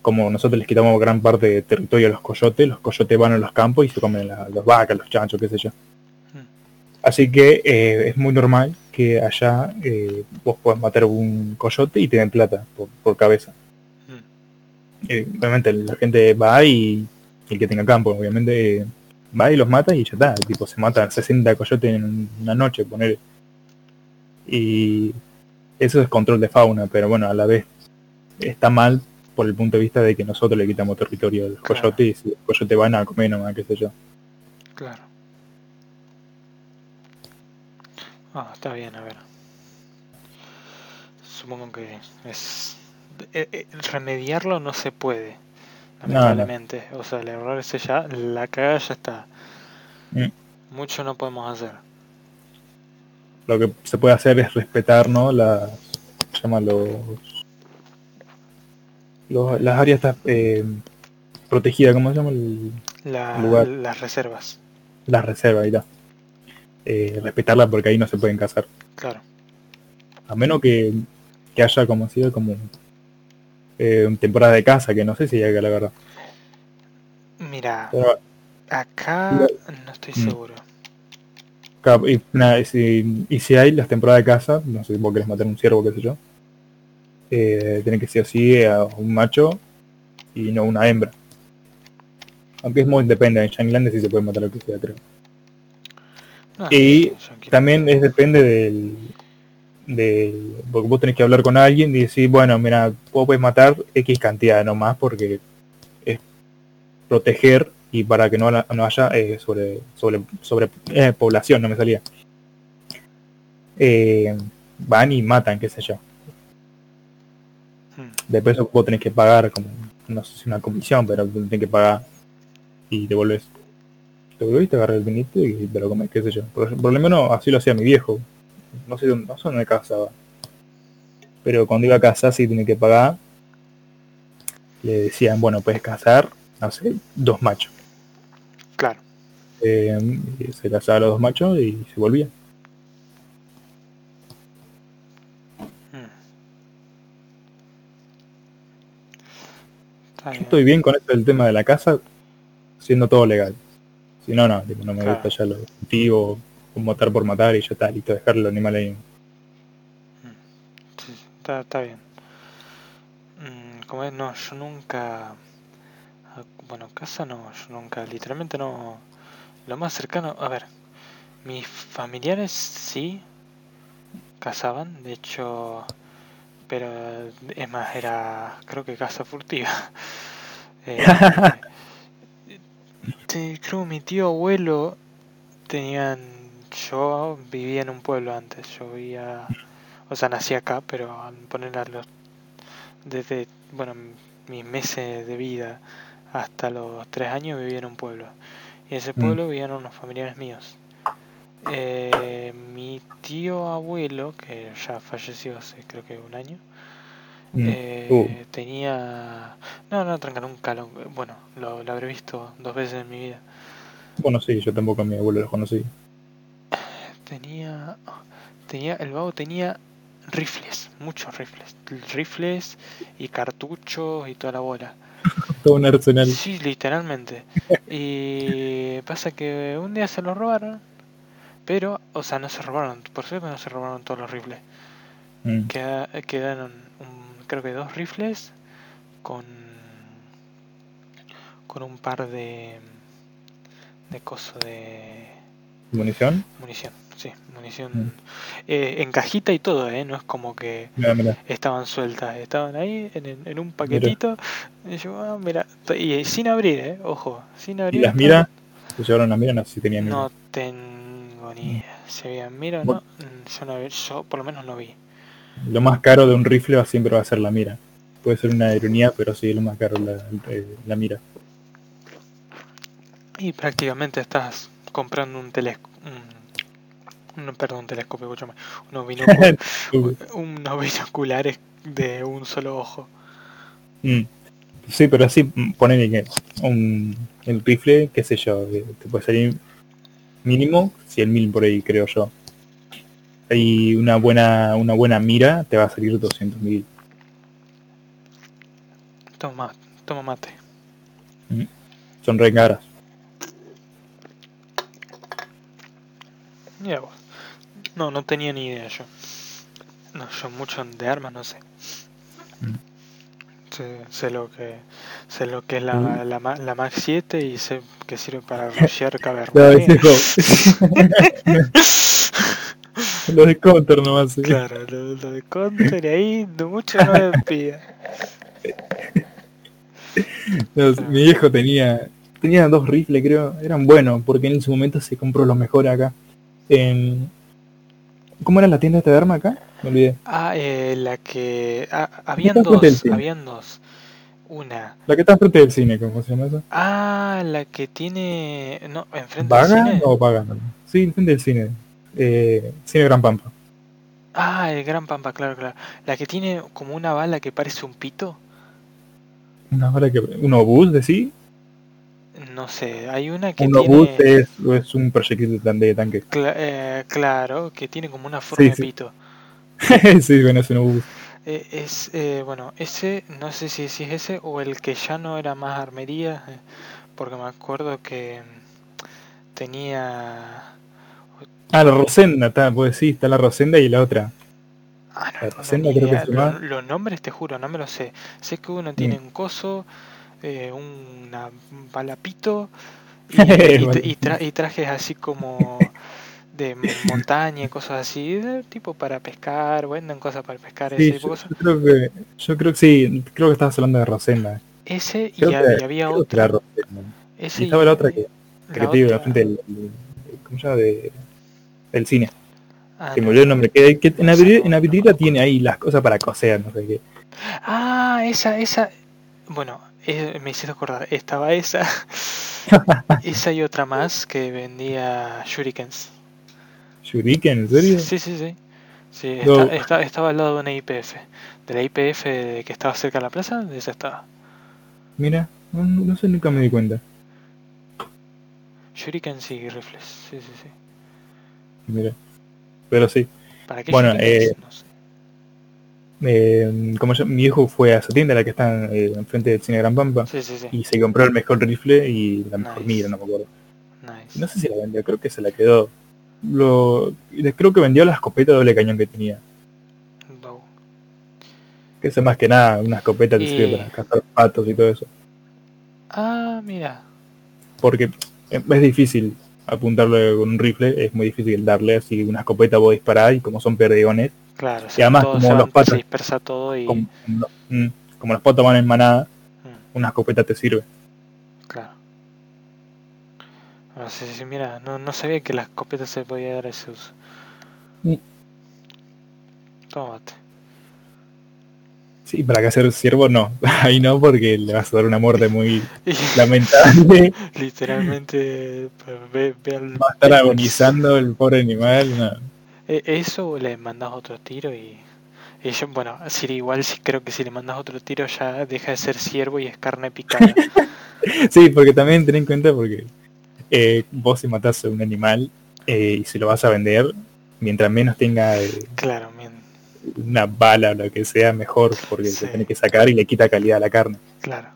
como nosotros les quitamos gran parte de territorio a los coyotes, los coyotes van a los campos y se comen la- las vacas, los chanchos, qué sé yo. Mm. Así que eh, es muy normal que allá eh, vos puedas matar un coyote y te den plata por, por cabeza. Mm. Eh, obviamente la gente va y el que tenga campo, obviamente, eh, va y los mata y ya está. Tipo, se matan 60 coyotes en una noche, poner. Y eso es control de fauna, pero bueno, a la vez está mal por el punto de vista de que nosotros le quitamos territorio a los Claro. coyotes y si los coyotes van a comer nomás, qué sé yo. Claro. Ah, está bien, a ver. Supongo que es... eh, eh, remediarlo no se puede, No, no. lamentablemente. O sea, el error ese ya, la cagada ya está. Mm. Mucho no podemos hacer. Lo que se puede hacer es respetar, ¿no? Las, se llama los, los- las áreas eh, protegidas, ¿cómo se llama? El- La- Lugar. las reservas, las reservas y tal. Eh, respetarlas porque ahí no se pueden cazar. claro. A menos que, que haya como sido como eh, temporada de caza, que no sé si llega la verdad. Mira, Pero, acá no estoy Mm. seguro. y, nada, y si, y si hay las temporadas de caza, no sé si vos querés matar un ciervo, qué sé yo, eh, tiene que ser así a un macho y no una hembra. Aunque es muy depende, en Shangland sí se puede matar lo que sea, creo. No, Y. También es depende del, del- porque vos tenés que hablar con alguien y decir, bueno, mira, vos puedes matar X cantidad nomás porque es proteger y para que no, no haya eh, sobre sobre sobre eh, población no me salía. Eh, van y matan qué sé yo. Hmm. después vos tenés que pagar como no sé si una comisión pero tenés que pagar y te volvés te volvés te agarras el vinito y te lo comes qué sé yo. Por, por lo menos así lo hacía mi viejo no sé dónde no sé dónde casaba pero cuando iba a casa sí tenía que pagar le decían bueno puedes cazar no sé dos machos Claro. Eh, y se cazaba a los dos machos y se volvía Yo estoy bien con esto del tema de la casa, siendo todo legal. Si no, no, no me Claro. gusta ya lo motivo, matar por matar y ya está, listo, dejar el animal ahí. Sí, está, está bien. Mm, como es, no, yo nunca. ah, Bueno, casa no, yo nunca, literalmente no. Lo más cercano, a ver, mis familiares sí cazaban, de hecho, pero es más, era, creo que casa furtiva. Eh, creo mi tío abuelo tenían, yo vivía en un pueblo antes, yo vivía o sea, nací acá, pero al poner a los, desde, bueno, mis meses de vida hasta los tres años viví en un pueblo. Y en ese Mm. pueblo vivían unos familiares míos. Eh, mi tío abuelo, que ya falleció hace creo que un año, Mm. eh, Uh. tenía... No, no, tranca, nunca lo... Bueno, lo, lo habré visto dos veces en mi vida. Bueno, sí, yo tampoco a mi abuelo lo conocí. Tenía, tenía, el vago tenía rifles, muchos rifles, rifles y cartuchos y toda la bola. Todo un arsenal. Sí, literalmente. Y pasa que un día se lo robaron, pero, o sea, no se robaron, por suerte no se robaron todos los rifles. Mm. Queda- quedaron, un- creo que dos rifles con, con un par de, de coso de ¿Munición? Munición, sí, munición. Mm. eh, en cajita y todo, ¿eh? No es como que Mira, mira. estaban sueltas, estaban ahí en, en- un paquetito. Y yo, ah, mira, y sin abrir, ¿eh? Ojo, sin ¿Y abrir. las miras? Se llevaron las miras, no sé si tenían No miras. tengo ni idea. Si habían mira o no, mm, yo, no yo por lo menos no vi. Lo más caro de un rifle siempre va a ser la mira. Puede ser una ironía, pero sí, lo más caro la, eh, la mira. Y prácticamente estás comprando un telescopio. Un, un- perdón, telescopio, escúchame. Unos, binóculos, unos binoculares de un solo ojo. Mm. Sí, pero así mm, que un el rifle, qué sé yo, eh, te puede salir mínimo 100.000 por ahí, creo yo. Y una buena una buena mira te va a salir 200.000. Toma, toma mate. Son re caras. Mira vos. No, no tenía ni idea yo. No, yo mucho de armas no sé. Mm. Sé, sé lo que sé lo que es la, Mm. la, la Max 7 y sé que sirve para rushear cavernas. Lo de counter nomás. eh. Claro, lo, lo de counter y ahí mucho no me pida. No, mi viejo tenía tenía dos rifles, creo. Eran buenos, porque en su momento se compró los mejores acá. En... ¿Cómo era la tienda de arma acá? Me olvidé. Ah, eh, la que ah, habían dos, habían dos. Una. La que está enfrente del cine, ¿cómo se llama eso? Ah, la que tiene no, enfrente del ¿Vaga cine. o Vaga? Sí, enfrente del cine. Eh, cine Gran Pampa. Ah, el Gran Pampa, claro, claro. La que tiene como una bala que parece un pito. Una bala que... ¿Un obús, decís? No sé, hay una que Un tiene... es, es un proyectil de, de tanque. cla- eh, claro, que tiene como una forma Sí, de sí. pito. sí, bueno, es un obús. Eh, es, eh, bueno, ese, no sé si, si es ese o el que ya no era más armería, eh, porque me acuerdo que mm, tenía... Ah, la Rosenda, está, pues sí, está la Rosenda y la otra. Ah, La no, no, Rosenda ni creo que idea. se Lo- llama. Los nombres te juro, no me lo sé. Sé que uno tiene un coso, eh, una bala pito y, y, Vale. y tra- y trajes así como de montaña y cosas así, tipo para pescar, venden cosas para pescar, Sí, ese yo, yo creo que, yo creo que sí, creo que estabas hablando de Rosenda. Ese y, Creo que- había. Ese Y estaba la otra que, la que te digo, otra- la frente del, ¿cómo se llama? De, del cine. ah, Se me olvidó el nombre. Que, que en, la en la tiene ahí las cosas para coser, no sé qué. Ah, esa, esa. Bueno, eh, me hiciste acordar. Estaba esa. esa y otra más que vendía shurikens. Shuriken, ¿en serio? Sí, sí, sí. Sí, No. está- está- estaba al lado de una IPF. De la IPF que estaba cerca de la plaza, de esa estaba. Mira, no, sé, nunca me di cuenta. Shurikens y rifles. Sí, sí, sí. Mira. Pero sí. ¿Para qué Bueno, shurikens? eh, No sé. Eh, como yo, mi hijo fue a esa tienda, la que está eh, enfrente del cine Gran Pampa, Sí, sí, sí. y se compró el mejor rifle y la mejor Nice. mira, no me acuerdo. Nice. No sé si la vendió, creo que se la quedó. Lo, creo que vendió la escopeta doble cañón que tenía. No. Que eso más que nada, una escopeta Y- sirve para cazar patos y todo eso. Ah, mira. Porque es difícil apuntarle con un rifle, es muy difícil darle, así que una escopeta vos disparás y como son perdigones, Claro, Y además, como los patos- se dispersa todo y... como, como- mm, los patos van en manada, Mm, una escopeta te sirve. claro. Ah, sí, sí, mira, no, no sabía que la escopeta se podía dar ese uso. Mm. Tómate. Sí, para que hacer ciervo no, ahí no porque le vas a dar una muerte muy lamentable. Literalmente, pues, ve, ve al... Va a estar agonizando el pobre animal. no. E- Eso le mandas otro tiro y... y yo- bueno, si igual sí creo que si le mandas otro tiro ya deja de ser ciervo y es carne picada. Sí, porque también ten en cuenta porque eh, vos si matás a un animal eh, y si lo vas a vender, mientras menos tenga eh, claro, una bala o lo que sea, mejor, porque Sí. se tiene que sacar y le quita calidad a la carne. claro.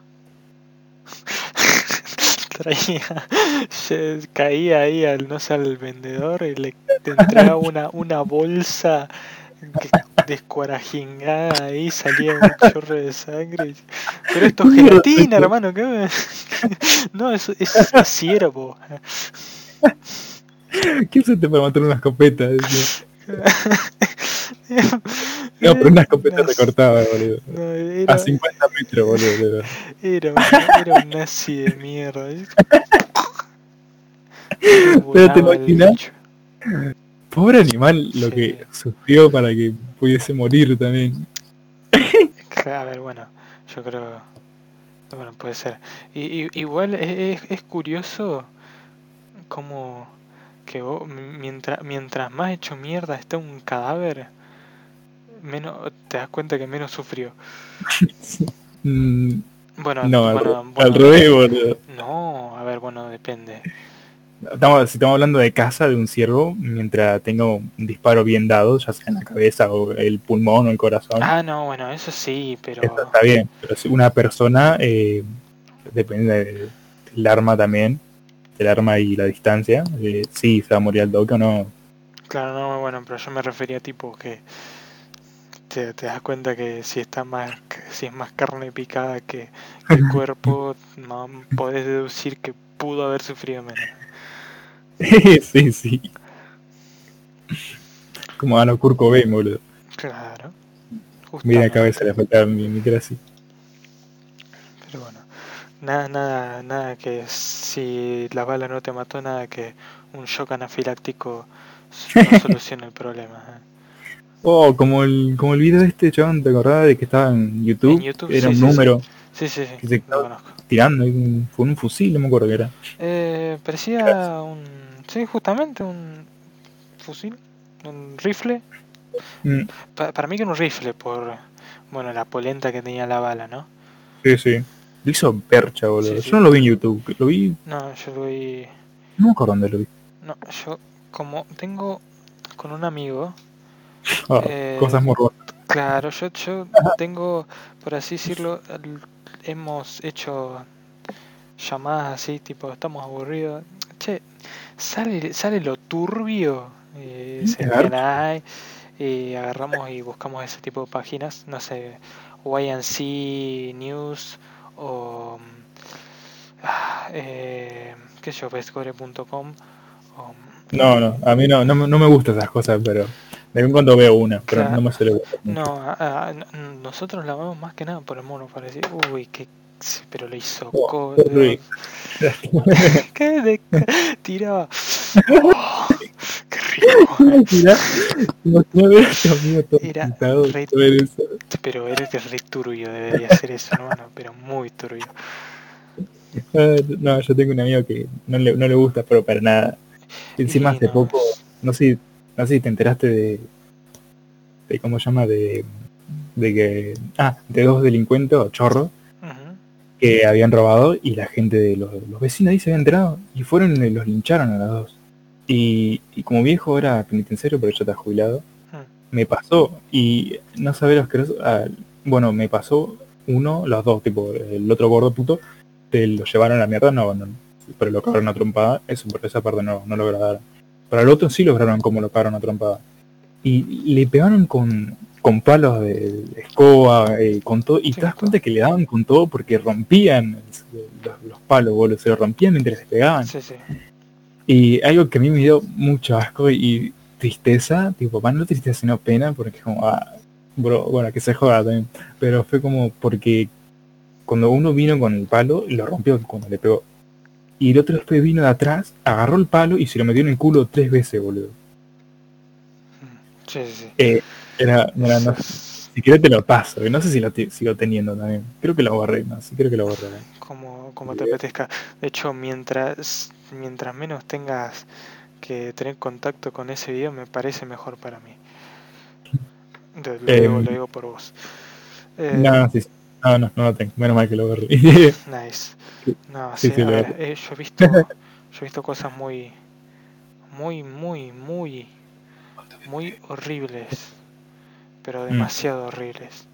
Traía, se caía ahí al, no sé, al vendedor y le te entraba una, una bolsa descuarajingada ahí salía un chorro de sangre. Pero esto es gelatina, hermano, ¿qué No, es, es, ciervo. ¿Qué usaste para matar una escopeta? No, pero una escopeta Nazi. recortada, boludo. No, era, A 50 metros, boludo. era, un, era un nazi de mierda. Pero te imaginas. Pobre animal lo Sí. que sufrió para que pudiese morir también. A ver, bueno, yo creo. Bueno, puede ser. Y, y- igual es, es- es curioso como que vos, mientras, mientras más hecho mierda está un cadáver, menos te das cuenta que menos sufrió. Mm, Bueno, no, al, bueno, al bueno, revés, boludo. No, a ver, bueno, depende. Estamos, si estamos hablando de caza de un ciervo, mientras tenga un disparo bien dado, ya sea en la cabeza o el pulmón o el corazón, Ah, no, bueno, eso sí, pero eso está bien. Pero si una persona, eh, depende de- del arma también, del arma y la distancia, eh, sí, se va a morir al toque o no. claro, no, bueno, pero yo me refería tipo que te, te das cuenta que si está más, si es más carne picada que, que el cuerpo, no, podés deducir que pudo haber sufrido menos. sí, sí. Como a lo Cobain, boludo. Claro. Mira, justamente. cabeza le faltaba mi, mi así. Nada, nada, nada que si la bala no te mató, nada que un shock anafiláctico no solucione el problema. ¿eh? Oh, como el, como el video de este chabón, ¿te acordás de que estaba en YouTube? En YouTube, Era sí, un sí, número Sí, sí, Que sí, se- lo conozco. tirando, fue un fusil, no me acuerdo qué era. Eh, parecía un... Sí, justamente un fusil, un rifle. Mm, Pa- para mí que era un rifle por, bueno, la polenta que tenía la bala, ¿no? sí, sí. Lo hizo percha, boludo. Sí, sí. Yo no lo vi en YouTube, lo vi, No, yo lo vi... no me acuerdo dónde lo vi. No, yo como tengo con un amigo, Ah, Eh, cosas morbosas. Claro, yo, yo tengo, por así decirlo, hemos hecho llamadas así, tipo, estamos aburridos. Che, sale, sale lo turbio, eh, se ahí, y agarramos y buscamos ese tipo de páginas, no sé, YNC News o, ah, eh, qué sé yo, bestcore.com o No, no, a mí no, no, me- no me gustan esas cosas, pero de vez en cuando veo una, pero Claro. no me suele gustar. No, a- a- n- nosotros la vemos más que nada por el mono, para decir, uy, qué, pero le hizo Oh, co-. ¿Qué de tiraba? Oh, qué rico. Amigo todo Era re-. Pero eres de re turbio, debería ser eso, hermano, pero muy turbio. Ah, No, yo tengo un amigo que no le, no le gusta, pero para nada. Encima Y hace no, poco, no sé, si- no sé si te enteraste de, de cómo se llama, de, de que, ah, de dos delincuentes o chorros Ujú. que habían robado y la gente de los, los vecinos ahí se habían enterado y fueron y los lincharon a los dos. Y, y como viejo era penitenciario, pero ya está jubilado, Mm. me pasó y no sabés los que bueno, me pasó uno, los dos, tipo, el otro gordo puto, te lo llevaron a la mierda, no, no, pero lo cagaron a trompada, eso por esa parte no, no lo grabaron. Pero al otro sí lograron como lo cagaron a trompada. Y le pegaron con, con palos de, de escoba, eh, con todo, y Sí, te das cuenta que le daban con todo porque rompían los, los palos, boludo, se los rompían mientras les pegaban. Sí, sí. Y algo que a mí me dio mucho asco y tristeza, tipo, bueno, no tristeza sino pena, porque como, ah, bro, bueno, que se joda también. Pero fue como porque cuando uno vino con el palo, lo rompió cuando le pegó. Y el otro después vino de atrás, agarró el palo y se lo metió en el culo tres veces, boludo. Sí, sí, sí. Eh, era, mira, no, si quieres te lo paso, y no sé si lo sigo teniendo también. Creo que lo borré, no, sí creo que lo borré. como, como te apetezca. De hecho, mientras, mientras menos tengas que tener contacto con ese video, me parece mejor para mí. Lo, lo Em, digo, lo digo por vos. Eh, No, sí, no, no, no lo tengo, menos mal que lo borré. Nice. No, Sí, sí, ver, eh, yo he visto, yo he visto cosas muy, muy, muy, muy, muy horribles, pero Mm. demasiado horribles.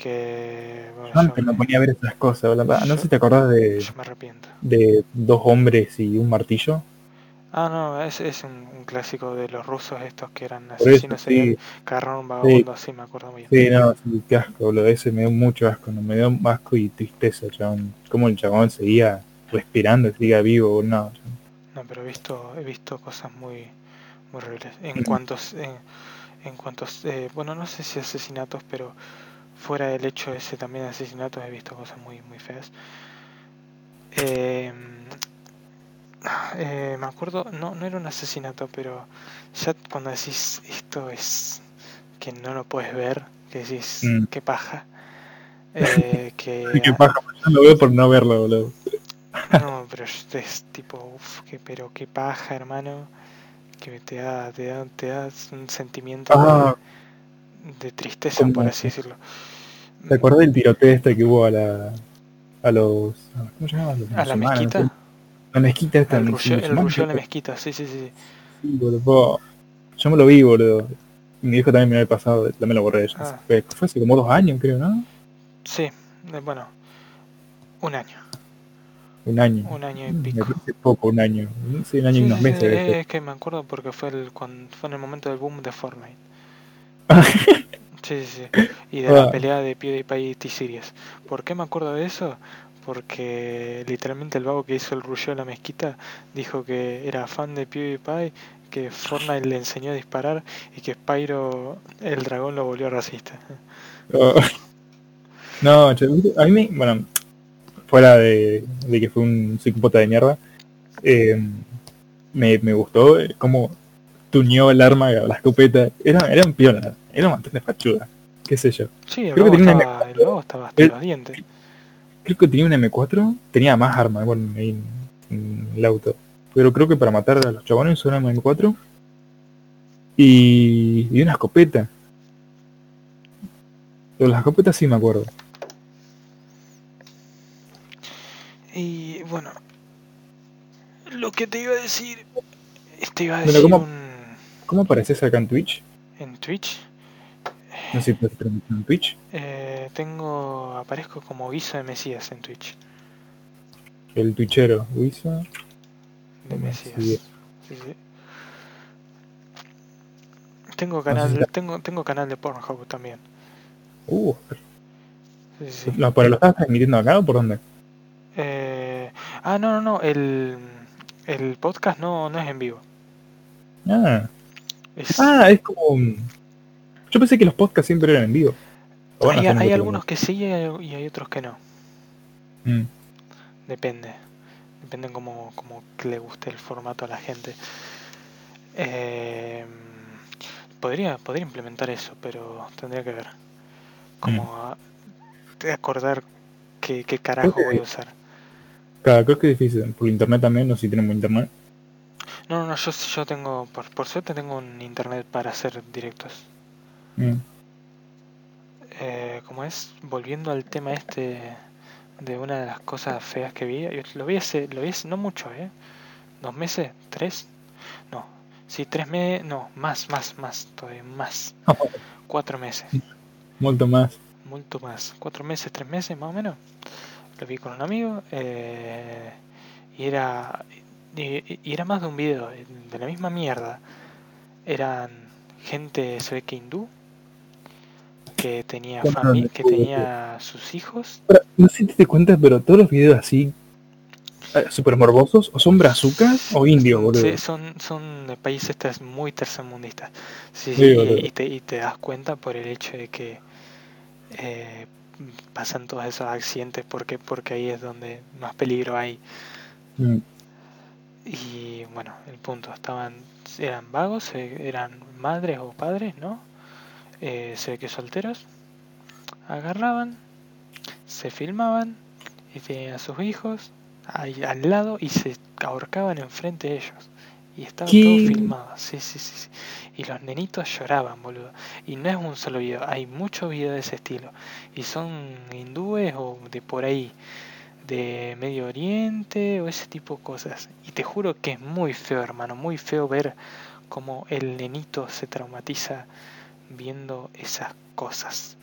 Que bueno, Yo yo, antes me me, ponía a ver esas cosas, bla, bla. no sé si te acordás de, yo me arrepiento. de dos hombres y un martillo. Ah, no, es, es un, un clásico de los rusos estos que eran asesinos sí, un vagabundo así, me acuerdo muy bien. sí, no, sí, qué asco, boludo, ese me dio mucho asco, no, me dio asco y tristeza, chabón. Como el chabón seguía respirando, seguía vivo, no. No, pero he visto, he visto cosas muy, muy horribles. En Ujú. cuantos, en, en cuantos, eh, bueno, no sé si asesinatos, pero fuera del hecho ese también de asesinatos he visto cosas muy, muy feas. Eh, eh, me acuerdo, no, no era un asesinato, pero ya cuando decís esto es que no lo puedes ver, que decís Mm. qué paja. Eh, que Sí, qué paja, yo lo veo por no verlo, boludo. no, pero es, tipo, uf, que, pero qué paja, hermano, que te da, te da, te da un sentimiento Ah. de, de tristeza, por así decirlo. ¿Te acuerdas del tiroteo este que hubo a la a los ¿cómo se llama? ¿A la mezquita? La mezquita esta El rulleo de mezquita, sí, sí, sí. Sí, boludo. Yo me lo vi, boludo. Mi hijo también me había pasado, también lo borré. Ah. Fue, fue hace como dos años, creo, ¿no? Sí, eh, bueno, un año, Un año. un año y pico. poco, un año. Sí, un año Sí, y unos sí, meses. sí, es que me acuerdo porque fue el cuando, fue en el momento del boom de Fortnite. Sí, sí, sí. Y de la Ah. pelea de PewDiePie y T-Series. ¿Por qué me acuerdo de eso? Porque literalmente el vago que hizo el rulleo de la mezquita dijo que era fan de PewDiePie, que Fortnite le enseñó a disparar y que Spyro, el dragón, lo volvió racista. Oh. No, a mí me, bueno, fuera de, de que fue un psicópata de mierda, eh, me, me gustó eh, cómo tuneó el arma, la escopeta, era, era un piola, era un montón de fachuda, qué sé yo. Sí, el Creo que tenía una estaba, el vago estaba hasta El- los dientes. Creo que tenía un M4, tenía más armas, bueno, ahí en, en el auto. Pero creo que para matar a los chabones usó una M4 y, y una escopeta. Pero las escopetas sí me acuerdo. Y bueno, lo que te iba a decir, te iba a Bueno, decir ¿cómo- un, ¿Cómo apareces acá en Twitch? en Twitch. No sé si puedes transmitir en Twitch. Eh, tengo, aparezco como guiso de Mesías en Twitch. El Twitchero, Wisa. De Mesías. Mesías. Sí, sí. Tengo sé canal, si- tengo, tengo canal de Pornhub también. Uh, Sí, ¿pero lo estás transmitiendo acá o por dónde? Eh, ah, no, no, no, el, el podcast no, no es en vivo. Ah, Es, ah, es como... Yo pensé que los podcasts siempre eran en vivo. Hay algunos que sí y hay, y hay otros que no. Mm. Depende. Depende como, como que le guste el formato a la gente. Eh, podría, podría implementar eso, pero tendría que ver. Como a- de acordar qué, qué carajo voy a usar. Claro, creo que es difícil. Por internet también, no sé si tenemos internet. No, no, no, yo, yo tengo, por, por suerte tengo un internet para hacer directos. Mm. Eh, como es, volviendo al tema este de una de las cosas feas que vi, yo lo vi hace, lo vi hace no mucho, ¿eh? ¿Dos meses? ¿Tres? No, sí, tres meses, no, más, más, más, todavía más. Cuatro meses, Mucho más. mucho más. Cuatro meses, tres meses más o menos. Lo vi con un amigo eh, y era y, y era más de un video de la misma mierda. Eran gente, se ve que hindú, que tenía familia, que tenía sus hijos. Pero, no sé si te das cuenta, pero todos los videos así, eh, super morbosos, o son brazucas o indios, boludo. Sí, son, son de países tras- muy tercermundistas. Sí, y, te, y te das cuenta por el hecho de que eh, pasan todos esos accidentes porque, porque ahí es donde más peligro hay. Mm. Y bueno, el punto, estaban, eran vagos, eh, eran madres o padres, ¿no? Eh, se ve que solteros, agarraban, se filmaban y tenían a sus hijos ahí al lado y se ahorcaban enfrente de ellos. Y estaba ¿Qué? todo filmado, sí, sí, sí, sí. Y los nenitos lloraban, boludo. Y no es un solo video, hay muchos videos de ese estilo. Y son hindúes o de por ahí, de Medio Oriente o ese tipo de cosas. Y te juro que es muy feo, hermano, muy feo ver cómo el nenito se traumatiza viendo esas cosas.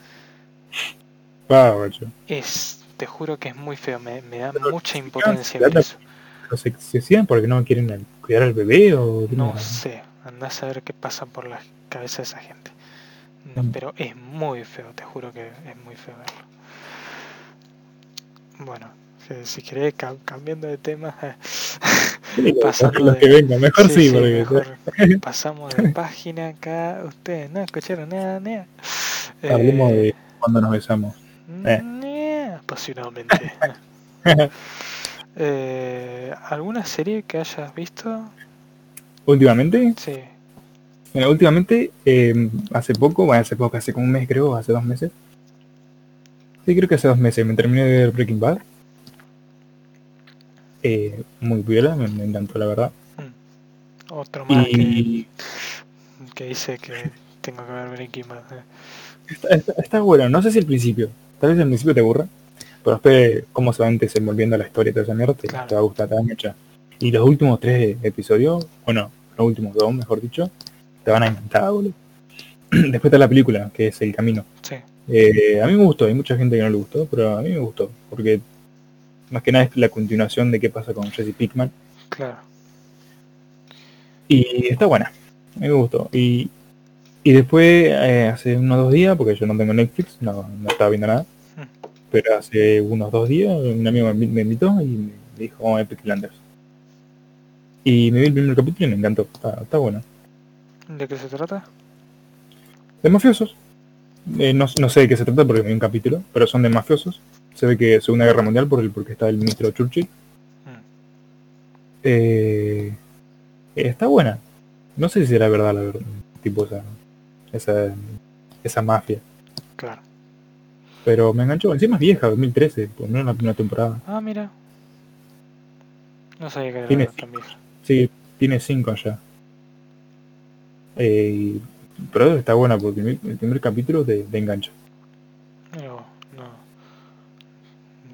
Guacho. Es, te juro que es muy feo, me, me da Pero, mucha ¿qué impotencia ver eso. ¿Pero se, se hacían porque no quieren cuidar al bebé o No sé, andás a ver qué pasa por la cabeza de esa gente. No, Mm. pero es muy feo, te juro que es muy feo verlo. Bueno, si, si querés, cam- cambiando de tema, pasando de- que venga, mejor sí, porque mejor pasamos de página acá. Ustedes no escucharon nada, nada. hablemos Eh, de cuando nos besamos. eh. apasionadamente. Eh, ¿Alguna serie que hayas visto? Últimamente, Sí. bueno, últimamente, eh, hace poco, bueno, hace poco, hace como un mes creo, hace dos meses. Sí, creo que hace dos meses me terminé de ver Breaking Bad. Eh, muy viola, me, me encantó la verdad. Otro más Y que, que dice que tengo que ver Breaking Bad. eh. está, está- está bueno, no sé si al principio, tal vez al principio te aburra, pero después cómo se va desenvolviendo la historia toda esa mierda, te, Claro. te va a gustar, te va a enganchar. Y los últimos tres episodios, bueno, los últimos dos, mejor dicho, te van a encantar, boludo. Después está la película, que es El Camino. Sí, Eh, a mí me gustó, hay mucha gente que no le gustó, pero a mí me gustó, porque más que nada es la continuación de qué pasa con Jesse Pickman. claro. Y está buena, me gustó. Y, y después, eh, hace unos dos días, porque yo no tengo Netflix, no, no estaba viendo nada, Mm. pero hace unos dos días un amigo me, me invitó y me dijo "Oh, Epic Landers. Y me vi el primer capítulo y me encantó, está, está bueno. ¿De qué se trata? De mafiosos. Eh, no, no sé de qué se trata porque hay un capítulo, pero son de mafiosos. Se ve que Segunda Guerra Mundial por el, porque está el ministro Churchill. Mm. Eh, eh, está buena. No sé si será verdad la verdad, tipo esa, esa, esa mafia. Claro. Pero me enganchó. Encima es vieja, 2013, pues no es la primera temporada. Ah, mira. No sabía que era Tiene tan vieja. Sí, tiene cinco ya. Eh, pero está buena porque el el primer capítulo te, te engancha. Mira vos, no.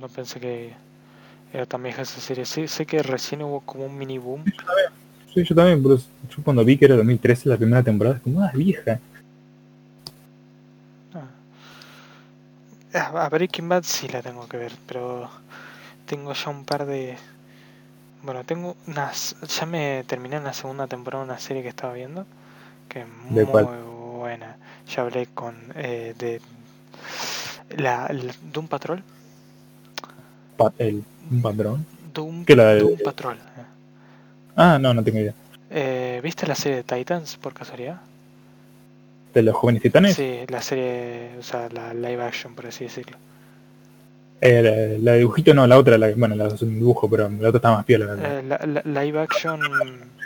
No pensé que era tan vieja esa serie. Sí, sé que recién hubo como un mini boom. Sí, yo también, pero yo cuando vi que era 2013 la primera temporada, es como, ah, vieja. Ah, A Breaking Bad sí la tengo que ver, pero tengo ya un par de... Bueno, tengo unas... Ya me terminé en la segunda temporada una serie que estaba viendo, que es ¿De muy buena. Ya hablé con... eh, de... La, la Doom Patrol. Pa- el, un patrón. Doom, ¿Qué la de- Doom Patrol. eh. Ah, no, no tengo idea. Eh, ¿Viste la serie de Titans por casualidad? ¿De los jóvenes titanes? Sí, la serie, o sea, la live action, por así decirlo. Eh, la, la de dibujito no, la otra, la, bueno, la es un dibujo, pero la otra está más piola. la. Eh, la- la- live action,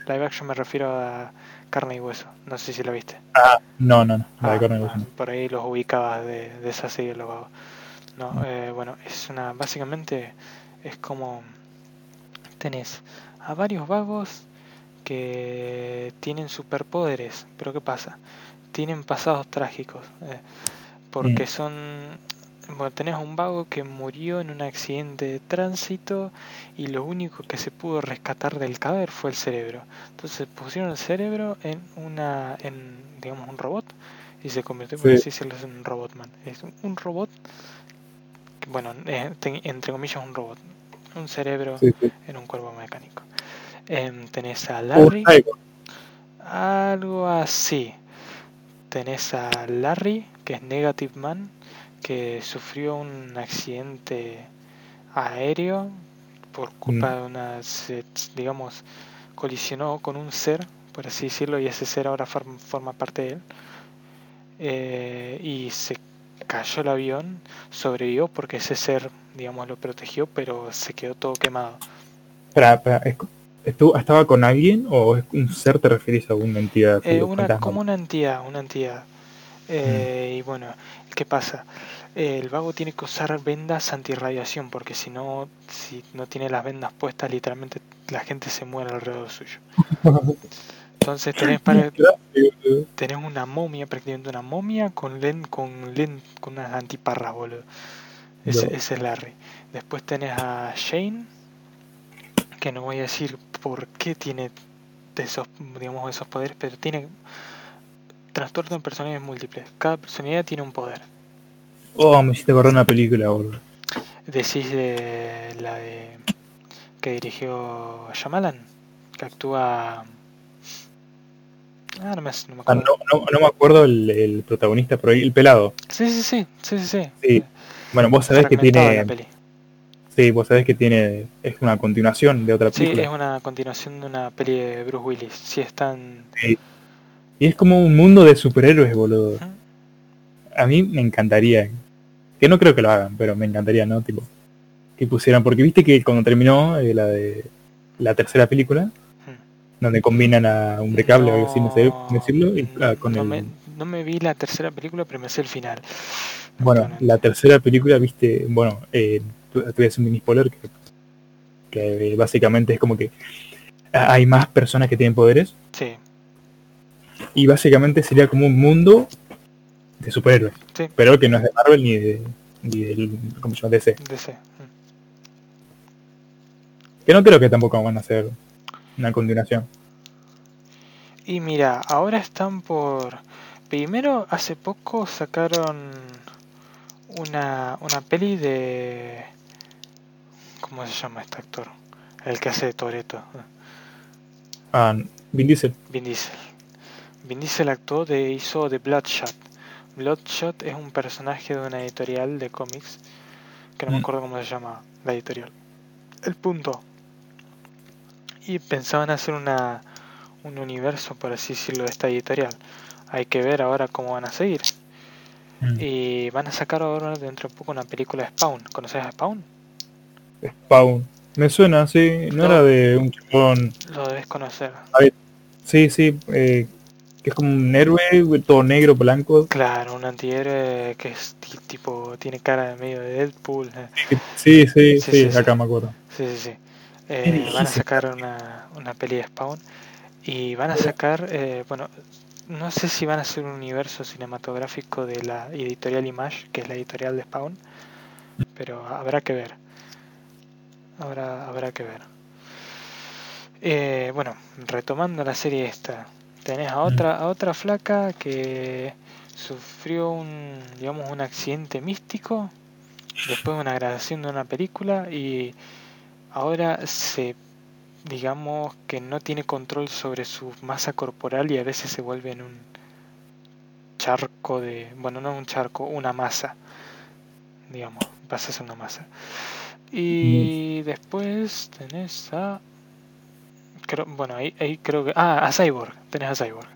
live action me refiero a carne y hueso. No sé si la viste. Ah, no, no, no, la Ah, de carne y ah, hueso no. por ahí los ubicabas de, de esa serie los vagos. No, eh, bueno, es una, básicamente es como tenés a varios vagos que tienen superpoderes, pero ¿qué pasa? Tienen pasados trágicos, eh, porque Mm. son, bueno, tenés un vago que murió en un accidente de tránsito y lo único que se pudo rescatar del cadáver fue el cerebro. Entonces pusieron el cerebro en una, en digamos un robot y se convirtió por Sí. así decirlo en un robotman. Es un- robot, bueno, eh, entre comillas un robot, un cerebro Sí, sí. en un cuerpo mecánico. Em, tenés a Larry, algo así. Tenés a Larry, que es Negative Man, que sufrió un accidente aéreo por culpa de una, se- digamos, colisionó con un ser, por así decirlo, y ese ser ahora form- forma parte de él. Eh, y se cayó el avión, sobrevivió porque ese ser, digamos, lo protegió, pero se quedó todo quemado. Espera, espera, ¿es- estuvo- ¿estaba con alguien o es un ser te referís a una entidad? Eh, una, como una entidad, una entidad. Eh, Y bueno, ¿qué pasa? El vago tiene que usar vendas antirradiación porque si no, si no tiene las vendas puestas, literalmente la gente se muere alrededor suyo. Entonces tenés, para, tenés una momia, prácticamente una momia con len, con len, con unas antiparras, boludo. Ese, No. ese es Larry. Después tenés a Shane, que no voy a decir por qué tiene esos, digamos, esos poderes, pero tiene trastorno de personalidades múltiples. Cada personalidad tiene un poder. Oh, me hiciste acordar una película, boludo. Decís de la de que dirigió Shyamalan, que actúa. Ah, no me, no me Ah, acuerdo. no, no, no me acuerdo el, el protagonista, pero el pelado. Sí, sí, sí, sí, sí, sí. Sí. Bueno, vos sabés que tiene... Sí, vos sabés que tiene... Es una continuación de otra Sí, película. es una continuación de una peli de Bruce Willis. Sí, están. Y es como un mundo de superhéroes, boludo. A mí me encantaría. Que no creo que lo hagan, pero me encantaría, ¿no? Tipo, que pusieran. Porque viste que cuando terminó eh, la de la tercera película, donde combinan a un cable, o algo así, no sé decirlo, y, ah, con no, el. me, no me vi la tercera película, pero me sé el final. Bueno, la tercera película, viste, bueno, eh, te te voy a hacer un mini spoiler que, que, eh, básicamente es como que hay más personas que tienen poderes Sí, y básicamente sería como un mundo de superhéroes, Sí. pero que no es de Marvel ni de ni del ¿cómo se llama? DC. DC. mm. Que no creo que tampoco van a hacer una continuación. Y mira, ahora están por... Primero, hace poco sacaron una, una peli de... ¿Cómo se llama este actor? El que hace de Toreto. Ah, Vin Diesel. Vin Diesel. Vin Diesel actuó de, hizo de Bloodshot. Bloodshot es un personaje de una editorial de cómics que no me Mm. acuerdo cómo se llama la editorial. El punto. Y pensaban hacer una un universo, por así decirlo, de esta editorial. Hay que ver ahora cómo van a seguir. Mm. Y van a sacar ahora dentro de poco una película de Spawn. ¿Conoces a Spawn? Spawn. Me suena, sí. No, No. era de un chabón. Lo debes conocer. Sí, sí. eh, que es como un héroe, todo negro, blanco. Claro, un antihéroe que es ti- tipo, tiene cara de medio de Deadpool. Sí, sí, Sí, sí, sí, acá sí. me acuerdo. Sí, sí, sí. ¿Qué Eh, van a sacar una, una peli de Spawn y van a sacar, eh, bueno, no sé si van a hacer un universo cinematográfico de la editorial Image, que es la editorial de Spawn, pero habrá que ver. Habrá, habrá que ver. Eh, bueno, retomando la serie esta, tenés a otra, a otra flaca que sufrió un, digamos, un accidente místico después de una grabación de una película y ahora se digamos que no tiene control sobre su masa corporal y a veces se vuelve en un charco de bueno no un charco una masa digamos pasa a ser una masa y después tenés a creo, bueno ahí, ahí creo que ah a Cyborg tenés a Cyborg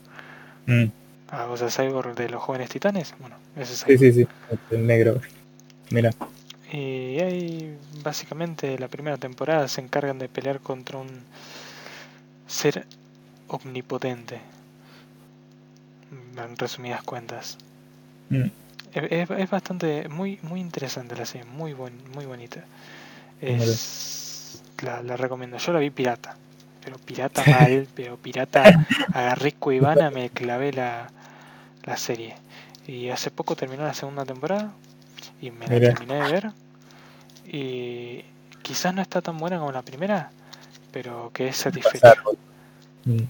Mm, ah, o sea Cyborg de los jóvenes titanes bueno ese es Sí, Cyborg. sí, sí. El negro. Mira. Y ahí básicamente la primera temporada se encargan de pelear contra un ser omnipotente. En resumidas cuentas. Mm. Es, es bastante muy muy interesante la serie, muy buen, muy bonita. Es, la, la recomiendo. Yo la vi pirata, pero pirata mal, pero pirata agarré Cuevana, me clavé la, la serie. Y hace poco terminó la segunda temporada y me la terminé de ver. Y quizás no está tan buena como la primera, pero que es satisfecho. Pasar. Mm.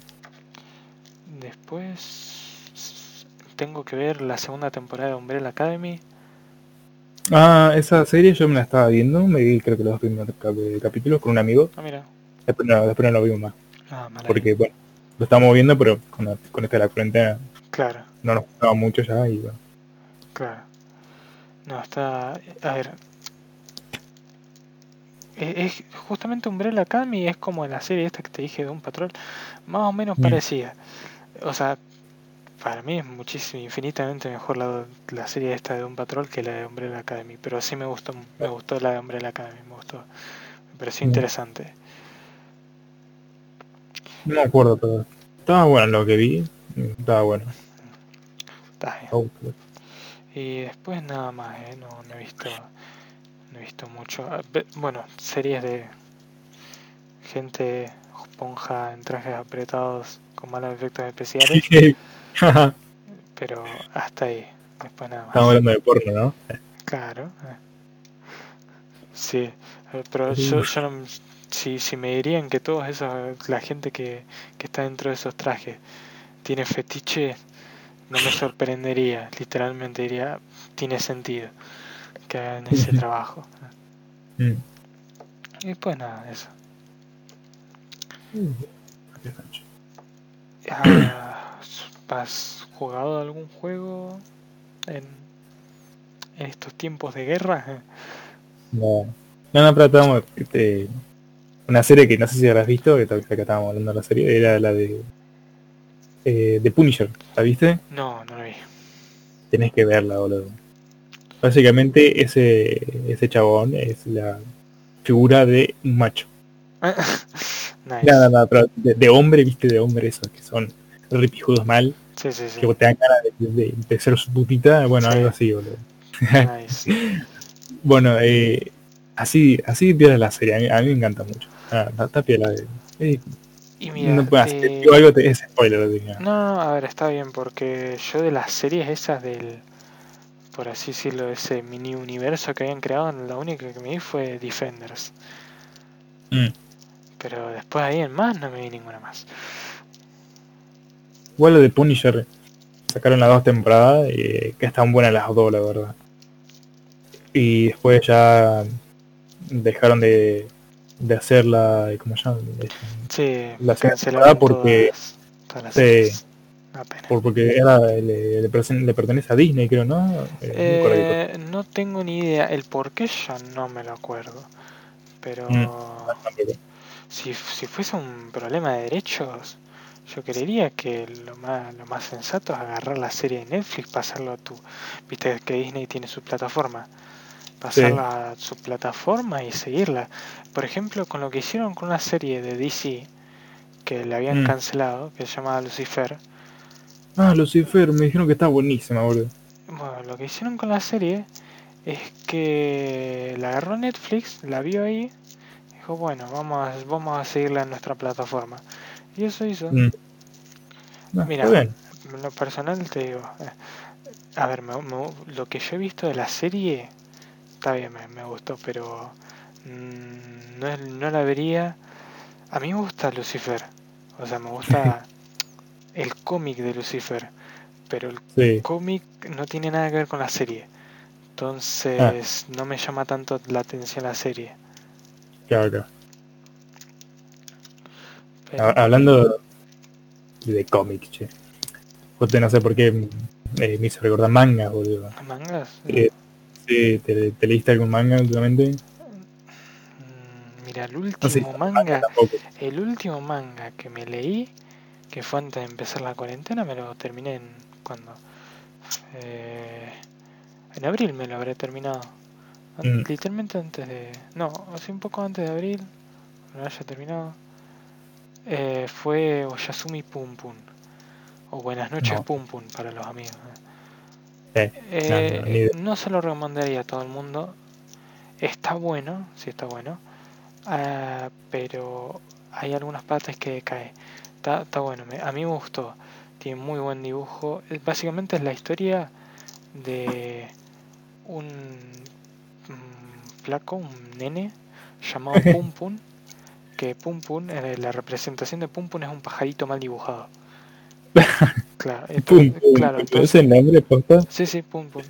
Después tengo que ver la segunda temporada de Umbrella Academy. Ah, esa serie yo me la estaba viendo, me vi creo que los dos primeros cap- capítulos con un amigo, Ah, mira. después no, después no lo vimos más, Ah, porque bueno, lo estábamos viendo pero con, la- con esta de la cuarentena Claro, no nos gustaba mucho ya y bueno. claro. No, está... A ver. Es, es justamente Umbrella Academy es como la serie esta que te dije de un patrón, más o menos parecida. O sea, para mí es muchísimo, infinitamente mejor la, la serie esta de un patrón que la de Umbrella Academy. Pero sí me gustó, me gustó la de Umbrella Academy, me gustó. Me pareció interesante. No me acuerdo pero estaba bueno lo que vi, estaba bueno. Está bien. Oh, Y después nada más, ¿eh? no, no he visto visto mucho. Ah, Bueno, series de gente esponja en trajes apretados con malos efectos especiales, Estamos pero hasta ahí. Después nada más. hablando de porno, ¿no? Claro. eh. Sí, eh, pero yo, yo no- si, si me dirían que todos esos, la gente que, que está dentro de esos trajes tiene fetiche, no me sorprendería, literalmente diría, tiene sentido que hagan ese trabajo. Mm. Y pues nada, eso. Ah, ¿Has jugado algún juego en, en estos tiempos de guerra? No, no, no, pero estábamos, este, una serie que no sé si habrás visto, que tal- que estábamos hablando de la serie, era la de eh, The Punisher, ¿la viste? No, no lo vi. Tenés que verla, boludo. Básicamente ese, ese chabón es la figura de un macho. nice. Nada, nada, pero de, de hombre, viste, de hombre esos que son ripijudos mal, Sí, sí, sí. que te dan ganas de, de- de ser su putita, bueno, algo así, boludo. Nice. Bueno, eh, así, así piola la serie, a mí, a mí me encanta mucho. Ah, está, está piola. eh. Eh, Y mira, no puedo hacer, eh, digo algo, te- es spoiler, no, a ver, está bien, porque yo de las series esas del, por así decirlo, ese mini universo que habían creado, la única que me vi fue Defenders. Mm. Pero después ahí en más no me vi ninguna más. Igual lo de Punisher, sacaron las dos temporadas, eh, que están buenas las dos, la verdad. Y después ya dejaron de, de hacer la, ¿cómo se llama? Sí, La temporada porque- todas, todas las Sí. Una pena. Porque era, le, le pertene- le pertenece a Disney, creo, ¿no? Eh, no Eh, no tengo ni idea. El por qué yo no me lo acuerdo. Pero Mm. si, si fuese un problema de derechos, yo creería que lo más, lo más sensato es agarrar la serie de Netflix, pasarlo a tu... Viste que Disney tiene su plataforma. Pasarla a su plataforma y seguirla. Por ejemplo, con lo que hicieron con una serie de DC que le habían Mm. cancelado, que se llamaba Lucifer. Ah, Lucifer, me dijeron que está buenísima, boludo. Bueno, lo que hicieron con la serie es que la agarró Netflix, la vio ahí, dijo, bueno, vamos a, vamos a seguirla en nuestra plataforma. Y eso hizo. Mm. Ah, Mira, está bien. En lo personal te digo, eh, a ver, me- me- lo que yo he visto de la serie, está bien, me, me gustó, pero mm, no, es- no la vería. A mí me gusta Lucifer, o sea, me gusta el cómic de Lucifer, pero el Sí. cómic no tiene nada que ver con la serie. Entonces no me llama tanto la atención la serie. Claro, claro. Pero- Ha- Hablando de cómics, che. Joder, no sé por qué eh, me hizo recordar manga, boludo. ¿Mangas? Eh, ¿te, te leíste algún manga últimamente? Mm, Mira, el No sé, último manga, tampoco. el último manga que me leí, que fue antes de empezar la cuarentena, me lo terminé en cuando en abril me lo habré terminado. Mm. Literalmente antes de. No, así un poco antes de abril. No haya terminado. eh, fue Oyasumi Pum Pum. O Buenas noches No. Pum Pum para los amigos. Eh, Eh, no se lo recomendaría a todo el mundo. Está bueno, sí está bueno. Ah, pero hay algunas partes que cae. Está, está bueno, me- a mí me gustó. Tiene muy buen dibujo. Es- Básicamente es la historia de un mm, flaco, un nene llamado Pum Pum. Que Pum Pum, eh, la representación de Pum Pum es un pajarito mal dibujado. Claro, Pum, entonces- pum, claro, ¿no entonces- nombre posta? Sí, sí, pum pum.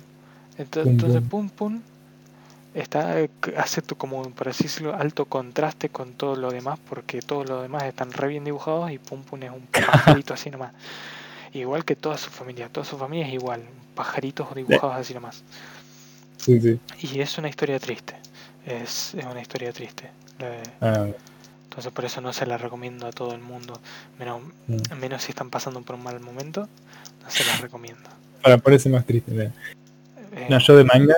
Ento- Pum, Entonces, pum. pum pum está eh, hace como por así decirlo alto contraste con todo lo demás porque todo lo demás están re bien dibujados y pum pum es un pajarito así nomás. Igual que toda su familia, toda su familia es igual, pajaritos dibujados así nomás. Sí, sí. Y es una historia triste. Es, es una historia triste. la de- Ah, Entonces por eso no se la recomiendo a todo el mundo. Menos, mm. menos si están pasando por un mal momento, no se las recomiendo. Para ponerse más triste. Eh, No, yo de manga,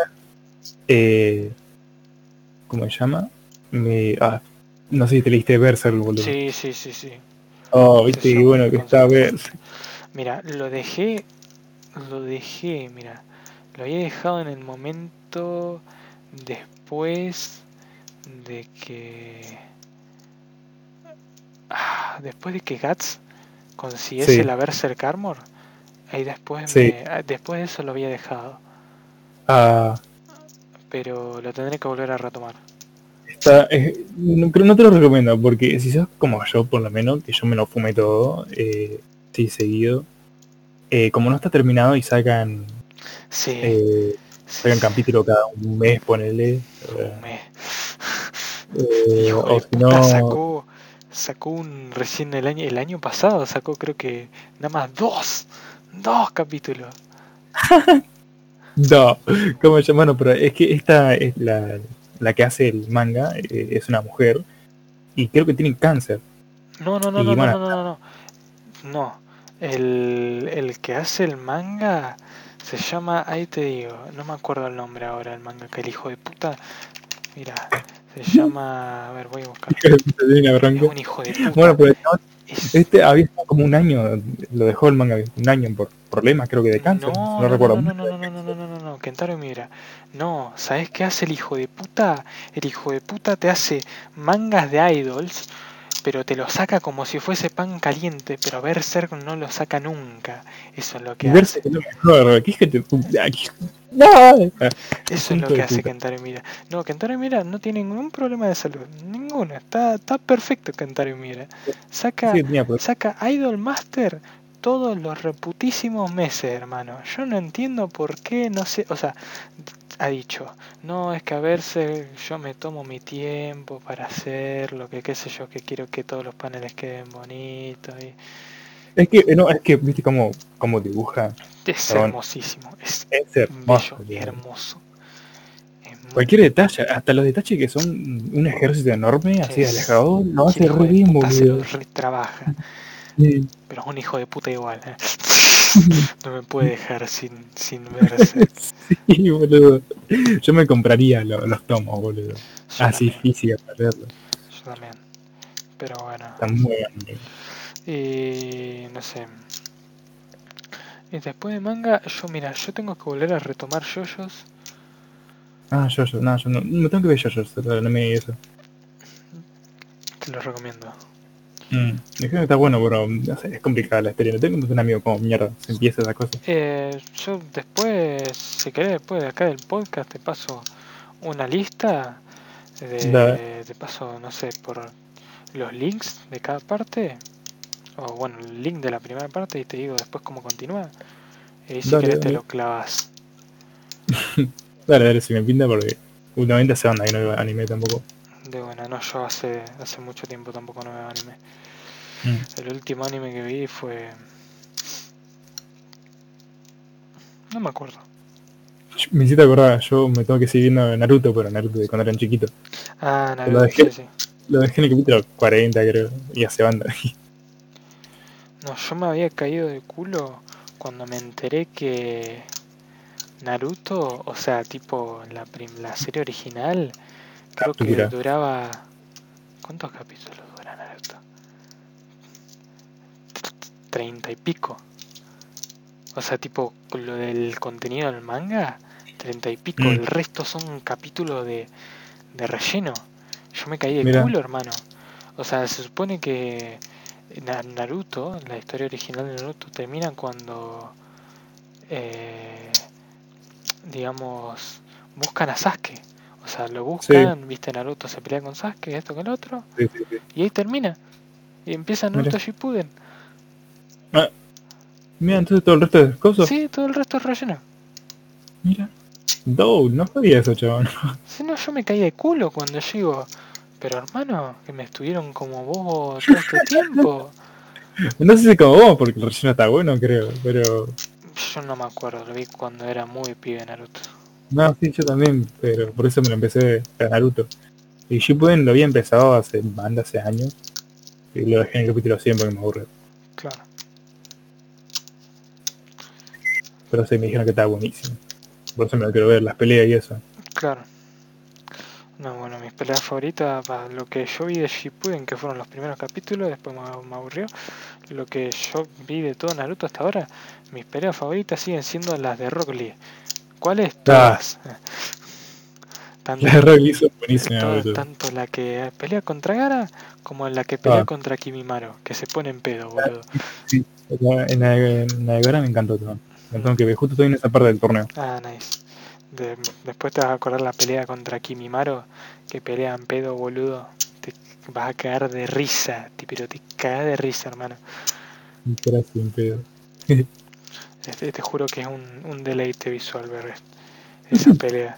eh, ¿cómo se llama? Me, ah, no sé si te leíste Berserk, boludo. sí, sí, sí, sí. Oh, viste, y bueno que está. Berserk. Mira, lo dejé, lo dejé, mira, lo había dejado en el momento después de que, ah, después de que Guts consiguiese Sí. la Berserk Armor, ahí después, Sí. me- ah, después de eso lo había dejado, Ah, pero lo tendré que volver a retomar. está, eh, no, pero no te lo recomiendo, porque si sos como yo, por lo menos, que yo me lo fumé todo, eh, sí, seguido, eh, como no está terminado y sacan, Sí, eh, sacan capítulo cada un mes, ponele, eh, me- eh, Hijo o de si puta, no, sacó, sacó un recién el año, el año pasado, sacó creo que nada más dos, dos capítulos. No, ¿cómo se llama? Bueno, pero es que esta es la, la que hace el manga, eh, es una mujer, y creo que tiene cáncer. No, no, no, no, no, no, no, no, no. El, el que hace el manga se llama, ahí te digo, no me acuerdo el nombre ahora, el manga que el hijo de puta, mira, se llama, a ver, voy a buscar. Es un hijo de puta. Bueno, pero este había estado como un año, lo dejó el manga un año por problemas creo que de cáncer, No, no, no, recuerdo. no, no, no, no, no, no, no, no, no, Kentaro Miura. No, ¿sabes qué hace el hijo de puta? El hijo de puta te hace mangas de idols, pero te lo saca como si fuese pan caliente, pero Berserk no lo saca nunca. Eso es lo que Y hace. verse que no mejor, ¿qué es que te... No, Eso es lo que hace. Kentaro Miura. No, Kentaro Miura no tiene ningún problema de salud. Ninguno. Está, está perfecto Kentaro Miura. Saca, sí, saca Idol Master todos los reputísimos meses, hermano. Yo no entiendo por qué, no sé, o sea, ha dicho, no, es que a verse yo me tomo mi tiempo para hacerlo, que qué sé yo, que quiero que todos los paneles queden bonitos. Y... Es que, no, es que, viste cómo, cómo dibuja. Es Perdón. hermosísimo, es Es hermoso. bello, hermoso. Es muy- Cualquier detalle, hasta los detalles que son un ejército enorme, así Es- alejado, lo hace re bien, boludo. retrabaja, Sí. pero es un hijo de puta igual. ¿eh? No me puede dejar sin, sin verse. Sí, boludo. Yo me compraría lo- los tomos, boludo. Yo Así también, física para verlo. yo también. Pero bueno. Está muy bien. Y no sé. Y después de manga, yo mira, yo tengo que volver a retomar yoyos. Ah, yo, yo, no, yo no, no tengo que ver yo, yo, no me eso. Te lo recomiendo. Mm. Dijeron que está bueno, pero no sé, es complicada la. No tengo un amigo como mierda, se empieza esa cosa. Eh, yo después, si querés, después de acá del podcast, te paso una lista. De, te paso, no sé, por los links de cada parte. O bueno, el link de la primera parte y te digo después cómo continúa. Y si Dale, querés te lo clavas. Dale, dale, si me pinta porque últimamente hace onda y no veo anime tampoco. De buena, no, yo hace, hace mucho tiempo tampoco no veo anime. Mm. El último anime que vi fue. No me acuerdo. Me hiciste acordar, yo me tengo que seguir viendo Naruto, pero Naruto de cuando eran chiquitos. Ah, Lo Naruto, dejé. sí, sí. Lo dejé en el capítulo 40 creo, y hace banda. No, yo me había caído de culo cuando me enteré que Naruto, o sea, tipo la, la serie original, creo que Mira. duraba... ¿Cuántos capítulos dura Naruto? Treinta y pico. O sea, tipo lo del contenido del manga, treinta y pico. Mm. El resto son capítulos de, de relleno. Yo me caí de Mira. culo, hermano. O sea, se supone que Naruto, la historia original de Naruto, termina cuando, eh, digamos, buscan a Sasuke. O sea, lo buscan, viste, Naruto se pelea con Sasuke, esto con el otro, Sí, sí, sí. y ahí termina. Y empieza Mira. Naruto Shippuden. Mira, entonces todo el resto de cosas. Sí, todo el resto es relleno. Mira. Dow, no sabía eso, chabón. Si no, yo me caí de culo cuando llego. Pero hermano, que me estuvieron como bobo todo este tiempo. No sé si como vos, porque el relleno está bueno, creo, pero... Yo no me acuerdo, lo vi cuando era muy pibe Naruto. No, sí, yo también, pero por eso me lo empecé a Naruto. Y Shippuden lo había empezado hace banda, hace años. Y lo dejé en el capítulo 100 porque me aburre. Claro. Pero sí, me dijeron que estaba buenísimo. Por eso me lo quiero ver, las peleas y eso. Claro. No, bueno, mis peleas favoritas, para lo que yo vi de Shippuden, que fueron los primeros capítulos, después me, aburrió. Lo que yo vi de todo Naruto hasta ahora, mis peleas favoritas siguen siendo las de Rock Lee. ¿Cuáles? Ah. Todas. Tanto, La de Rock Lee son buenísimas, todo- tanto la que pelea contra Gara como la que pelea Ah. contra Kimimaro, que se pone en pedo, boludo. La- En la, en la de Gara me encantó todo. Me que justo estoy en esa parte del torneo. Ah, nice. De- después te vas a acordar la pelea contra Kimimaro, que pelea en pedo, boludo. Te vas a caer de risa, ti- pero te cagas de risa, hermano. Un pedo. Este, te juro que es un, un deleite visual ver es- esa pelea.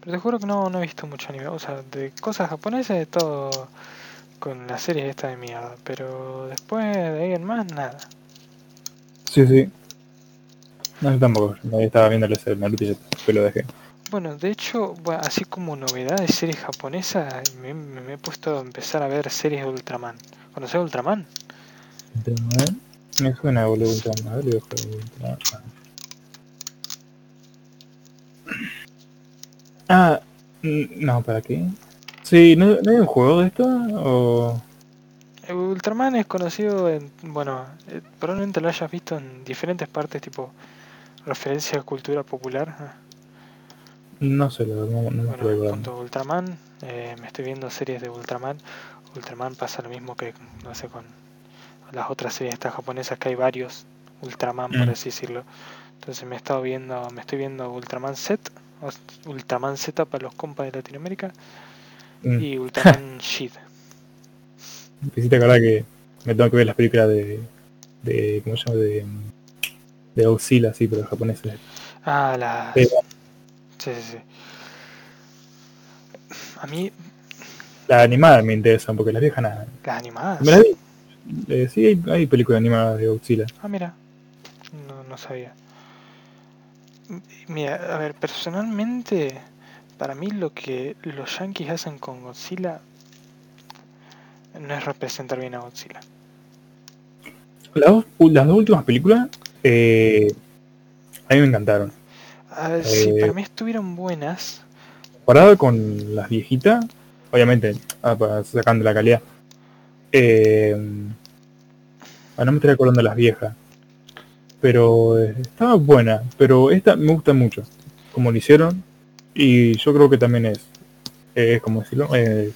Pero te juro que no, no he visto mucho anime. O sea, de cosas japonesas, de todo con la serie esta de mierda. Pero después de ahí en más, nada. Sí, sí. No, yo tampoco. Yo estaba viendo el Naruto y después lo dejé. Bueno, de hecho, bueno, así como novedad de series japonesas, me, me- me he puesto a empezar a ver series de Ultraman. ¿Conoces Ultraman? Ultraman. Me suena, boludo, Ultraman. A ver, le dejo Ultraman. Ah, mm, no, ¿para qué? Sí, ¿no, ¿no hay un juego de esto? O... Ultraman es conocido en, bueno, eh, probablemente lo hayas visto en diferentes partes, tipo referencia a cultura popular. ah. No sé, no, no me Bueno, acordando. cuanto a Ultraman, eh, me estoy viendo series de Ultraman. Ultraman pasa lo mismo que, no sé, con las otras series estas japonesas, que hay varios Ultraman, por Mm. así decirlo. Entonces me he estado viendo, me estoy viendo Ultraman Z, Ultraman Z para los compas de Latinoamérica, Mm. y Ultraman Shid. Me hiciste acordar que me tengo que ver las películas de... de ¿Cómo se llama? De... De Godzilla, sí, pero japoneses. Ah, la... Sí. Sí, sí. A mí, Las animadas me interesan, porque las viejas nada. las animadas... Me las vi. Eh, sí, hay, hay películas animadas de Godzilla. Ah, mira, no, no sabía. Mira, a ver, personalmente, para mí lo que los yankees hacen con Godzilla no es representar bien a Godzilla. Las dos, las dos últimas películas eh, a mí me encantaron. A ver, sí, Eh. para mí estuvieron buenas. Comparado con las viejitas, obviamente, ah, sacando la calidad. Eh, ah, no me estoy acordando de las viejas. Pero eh, estaba buena. Pero esta me gusta mucho. Como lo hicieron. Y yo creo que también es. Es como decirlo. Es,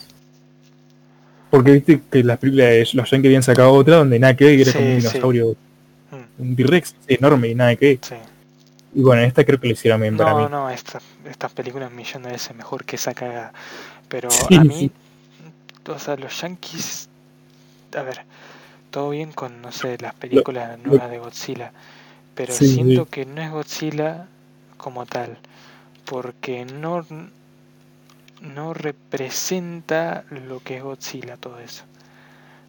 porque viste que las películas de los Yankees habían sacado otra donde nada que ver, que era Sí, como un dinosaurio, un T-Rex enorme y nada que sí. Y bueno, esta creo que lo hicieron bien para No, mí. no, esta- estas películas millón de veces mejor que esa cagada. Pero Sí, a mí, sí. o sea, los yankees, a ver, todo bien con, no sé, las películas lo- nuevas de Godzilla, pero Sí, siento que no es Godzilla como tal, porque no, no representa lo que es Godzilla todo eso.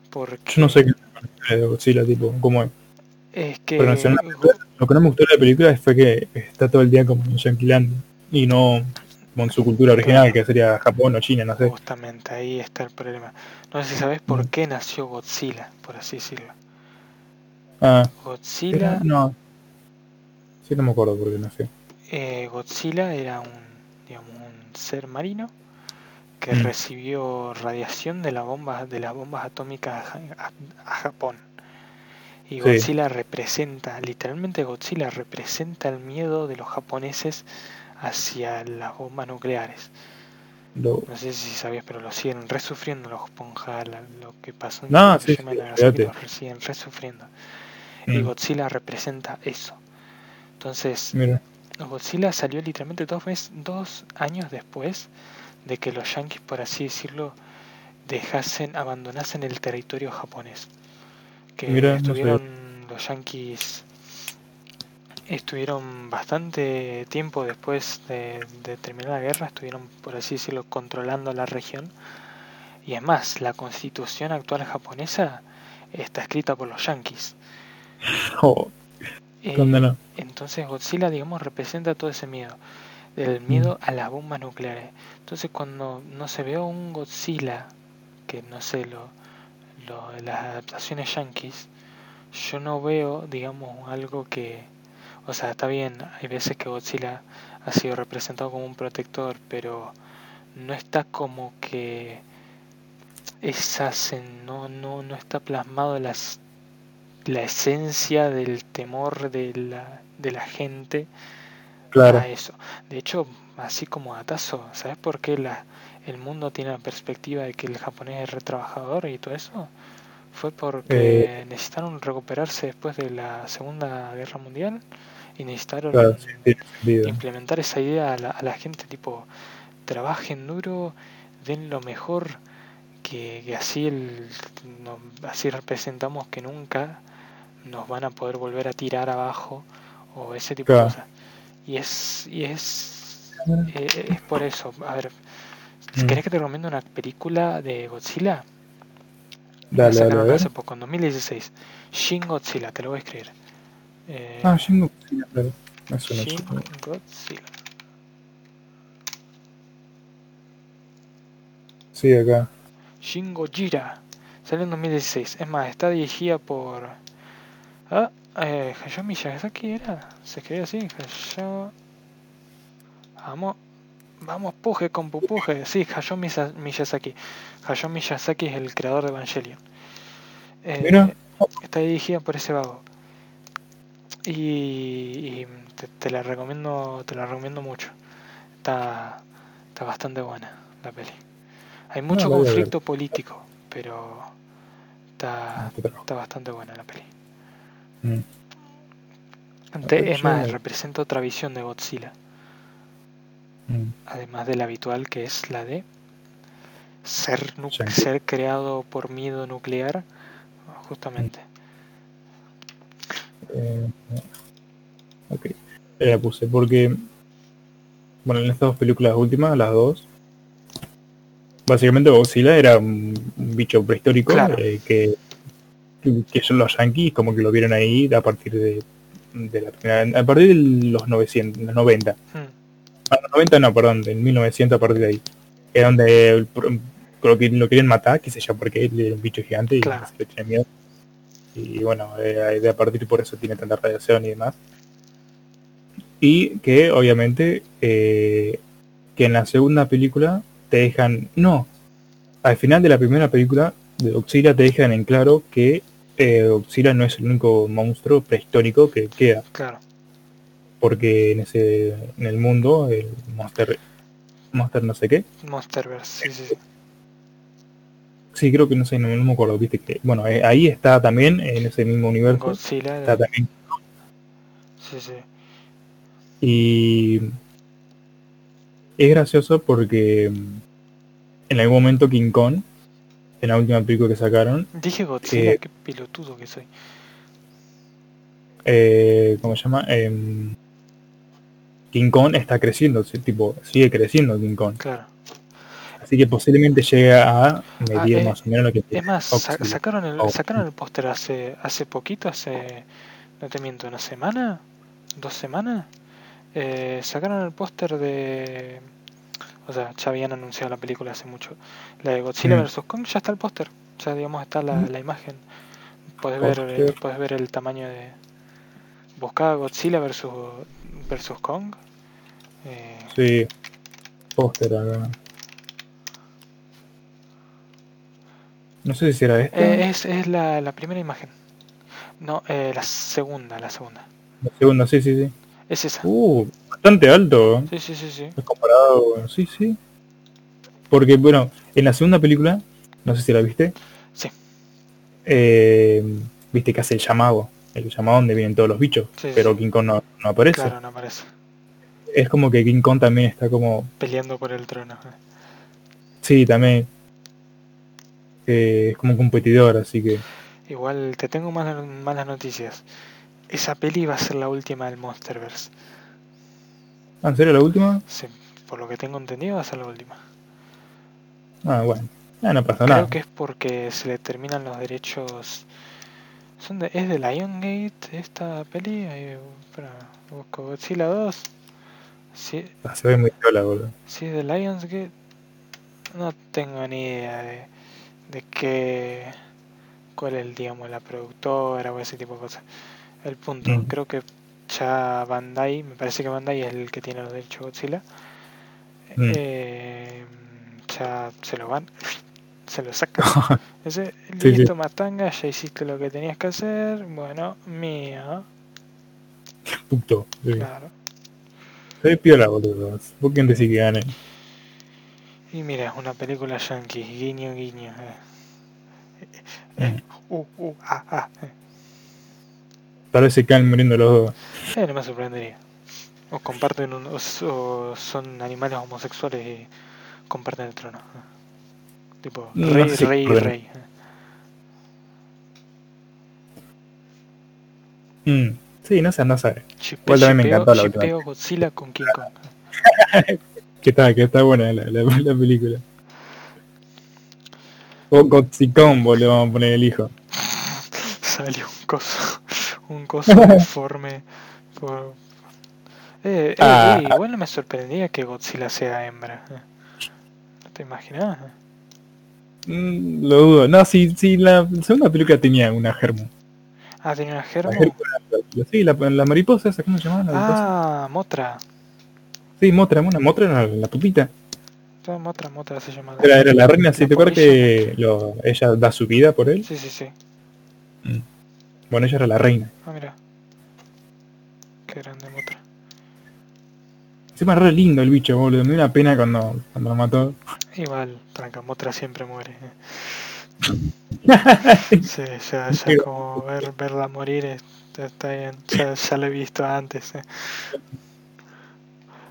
Porque Yo no sé qué es Godzilla, tipo, cómo es. Es que Pero no Lo que no me gustó de la película fue que está todo el día como en Yanquiland y no como en su cultura original, que sería Japón o China, no sé. Justamente ahí está el problema. No sé si sabes por Mm. qué nació Godzilla, por así decirlo. Ah, Godzilla, no. Sí, no me acuerdo por qué nació. Eh, Godzilla era un, digamos, un ser marino que Mm. recibió radiación de, la bomba, de las bombas atómicas a, a- a Japón. Y Sí. Godzilla representa, literalmente Godzilla representa el miedo de los japoneses hacia las bombas nucleares. Lo- No sé si sabías, pero lo siguen resufriendo los Ponja, lo que pasó en No, sí, y sí, lo siguen resufriendo. Y Mm, Godzilla representa eso. Entonces, Mira, Godzilla salió literalmente dos, mes- dos años después de que los yankees, por así decirlo, dejasen, abandonasen el territorio japonés. Que Mira, no estuvieron los yankees estuvieron bastante tiempo después de, de terminar la guerra, estuvieron, por así decirlo, controlando la región. Y es más, la constitución actual japonesa está escrita por los yankees. oh, Eh, entonces Godzilla, digamos, representa todo ese miedo, el miedo a las bombas nucleares. Entonces cuando no se ve un Godzilla, que no sé, lo, lo, las adaptaciones yankees, yo no veo, digamos, algo que, o sea, está bien, hay veces que Godzilla ha sido representado como un protector, pero no está como que esa no, no, no está plasmado las la esencia del temor de la, de la gente Claro, a eso. De hecho, así como Atazo, ¿sabes por qué la, el mundo tiene la perspectiva de que el japonés es retrabajador y todo eso? Fue porque necesitaron recuperarse después de la Segunda Guerra Mundial y necesitaron claro, sí, implementar esa idea a la, a la gente, tipo, trabajen duro, den lo mejor, que, que así, el, no- así representamos que nunca nos van a poder volver a tirar abajo o ese tipo Claro. de cosas. Y es, y es, eh, es por eso. A ver, Mm. ¿querés que te recomiendo una película de Godzilla? La Dale, dale, a sacaron ver. hace poco, en 2016. Shin Godzilla, te lo voy a escribir. Eh, Ah, Shin Godzilla, claro. Shin chico. Godzilla. Sí, acá. Shin Gojira. Salió en 2016. Es más, está dirigida por. Ah, eh, Hayao Miyazaki era. Se escribe así. Hayao. Vamos. Vamos, puje con pupuje. Sí, Hayao Miyazaki. Hayao Miyazaki es el creador de Evangelion. Eh, Mira. Está dirigida por ese vago. Y, y te, te la recomiendo, te la recomiendo mucho. Está, está bastante buena la peli. Hay mucho la voy a ver. conflicto político, pero está, Ah, está bastante buena la peli. Mm, Te- es más, representa otra visión de Godzilla, mm. además de la habitual que es la de ser, nu- Sí. ser creado por miedo nuclear, justamente. Eh, ok. Eh, La puse porque, bueno, en estas dos películas últimas, las dos, básicamente Godzilla era un, un bicho prehistórico Claro. eh, que, que, son los yankees como que lo vieron ahí a partir de, de la primera- a partir de los 900, los 90. Hmm, Ah, los 90 no, perdón, del 1900 a partir de ahí. Es donde creo que lo querían matar, qué sé yo, porque él era un bicho gigante y Claro. se le tiene miedo. Y bueno, eh, de a partir por eso tiene tanta radiación y demás. Y que obviamente eh, que en la segunda película te dejan, no, al final de la primera película de Godzilla te dejan en claro que eh, Godzilla no es el único monstruo prehistórico que queda claro. Porque en ese en el mundo el monster monster no sé qué Monsterverse, sí, sí, sí. sí creo que no sé no, no me acuerdo viste que bueno eh, ahí está también en ese mismo universo Godzilla, está también sí, sí. y es gracioso porque mm, en algún momento King Kong en la última película que sacaron Dije Godzilla, Eh, qué pelotudo que soy. eh, ¿cómo se llama? Em, King Kong está creciendo, tipo, sigue creciendo King Kong. Claro. Así que posiblemente llegue a medir eh, más o menos lo que Es más, sacaron el, sacaron el póster hace, hace poquito, hace, no te miento, una semana, dos semanas. Eh, sacaron el póster de, o sea, ya habían anunciado la película hace mucho. La de Godzilla Mm. vs Kong ya está el póster, ya digamos está la, Mm. la imagen. Puedes ver, puedes ver el tamaño de, buscaba Godzilla versus, versus Kong. Eh, Sí. Póster acá. No sé si era esta. eh, es es la, la primera imagen. No, eh, la segunda, la segunda. La segunda, sí, sí, sí. Es esa. Uh, bastante alto. Sí, sí, sí, sí. Es comparado, sí, sí. Porque, bueno, en la segunda película, no sé si la viste. Sí. eh, viste que hace el llamado. El llamado donde vienen todos los bichos. Sí, pero. King Kong no, no aparece. Claro, no aparece. Es como que King Kong también está como... Peleando por el trono. eh. Sí, también. eh, es como un competidor, así que... Igual te tengo malas, malas noticias. Esa peli va a ser la última del Monsterverse. Ah, ¿En serio la última? Sí, por lo que tengo entendido va a ser la última. Ah, bueno. Ah, no pasa Creo nada. que es porque se le terminan los derechos. Son de, ¿Es de Liongate esta peli? Ahí, espera, busco Godzilla 2. Sí, Ah, se ve muy sola, boludo. sí es de Lionsgate. No tengo ni idea de, de qué. cuál es, digamos, la productora o ese tipo de cosas. El punto, Mm. creo que ya Bandai, me parece que Bandai es el que tiene los derechos de Godzilla. Mm. Eh, ya se lo van, se lo sacan. Ese, Sí, sí. listo, Matanga, ya hiciste lo que tenías que hacer. Bueno, mía, Puto. Sí. claro. Se piola, boludo. ¿Por qué decir que gane? Y mira, una película yankee, guiño, guiño. eh. Eh, Uh, uh, ah, ah. eh. Tal vez se caen muriendo los dos. Eh, no me sorprendería. O comparten un, o son animales homosexuales y comparten el trono. Tipo, No rey, sé, rey, pero- rey. Mm. Sí, no sé, no sabe. Chipe- Igual también me chipeo- encantó la chipeo Godzilla con King Kong. Que está, que está buena la, la, la película. O Godzicón, boludo, vamos a poner el hijo. Salió un coso, un coso deforme. Por... Eh, eh, Ah. eh, igual no me sorprendería que Godzilla sea hembra. ¿No te imaginas? Mm, lo dudo. No, si, si la segunda película tenía una germo. Ah, tenía una La germo. germo era- Sí, la, la mariposa esa, ¿cómo se llamaba? La? Ah, Motra. Sí, Motra, una Motra era la, la pupita. Motra, Motra se llama. Era, era la reina, si La te acuerdas que lo, ella da su vida por él. Sí, sí, sí. Bueno, ella era la reina. Ah, mira. Qué grande Motra. Encima re lindo el bicho, boludo. Me dio una pena cuando, cuando lo mató. Igual, tranca, Motra siempre muere. eh. Sí, ya, ya Pero- como ver, verla morir es- está bien. Ya, ya lo he visto antes. eh.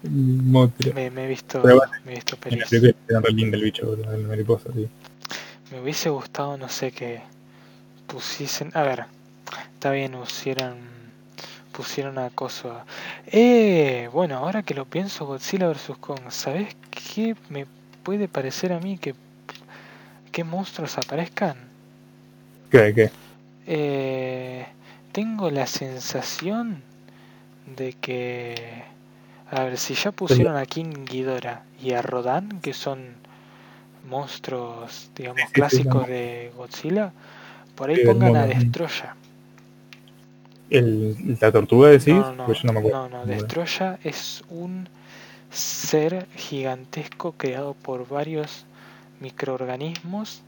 Motra. Me, me he visto, bueno, me he visto pelis. era re lindo el bicho, boludo, la mariposa, sí. Me hubiese gustado, no sé, que pusiesen. A ver, está bien, pusieran. Pusieron acoso a. Eh, bueno, ahora que lo pienso, Godzilla vs. Kong, ¿sabes qué me puede parecer a mí que. que monstruos aparezcan? ¿Qué? ¿Qué? Eh, tengo la sensación de que. A ver, si ya pusieron a King Ghidorah y a Rodan, que son monstruos, digamos, clásicos de Godzilla, por ahí pongan a. Destroya. ¿El, ¿La tortuga decís? No, no, Pues no no, no, Destroya es un ser gigantesco creado por varios microorganismos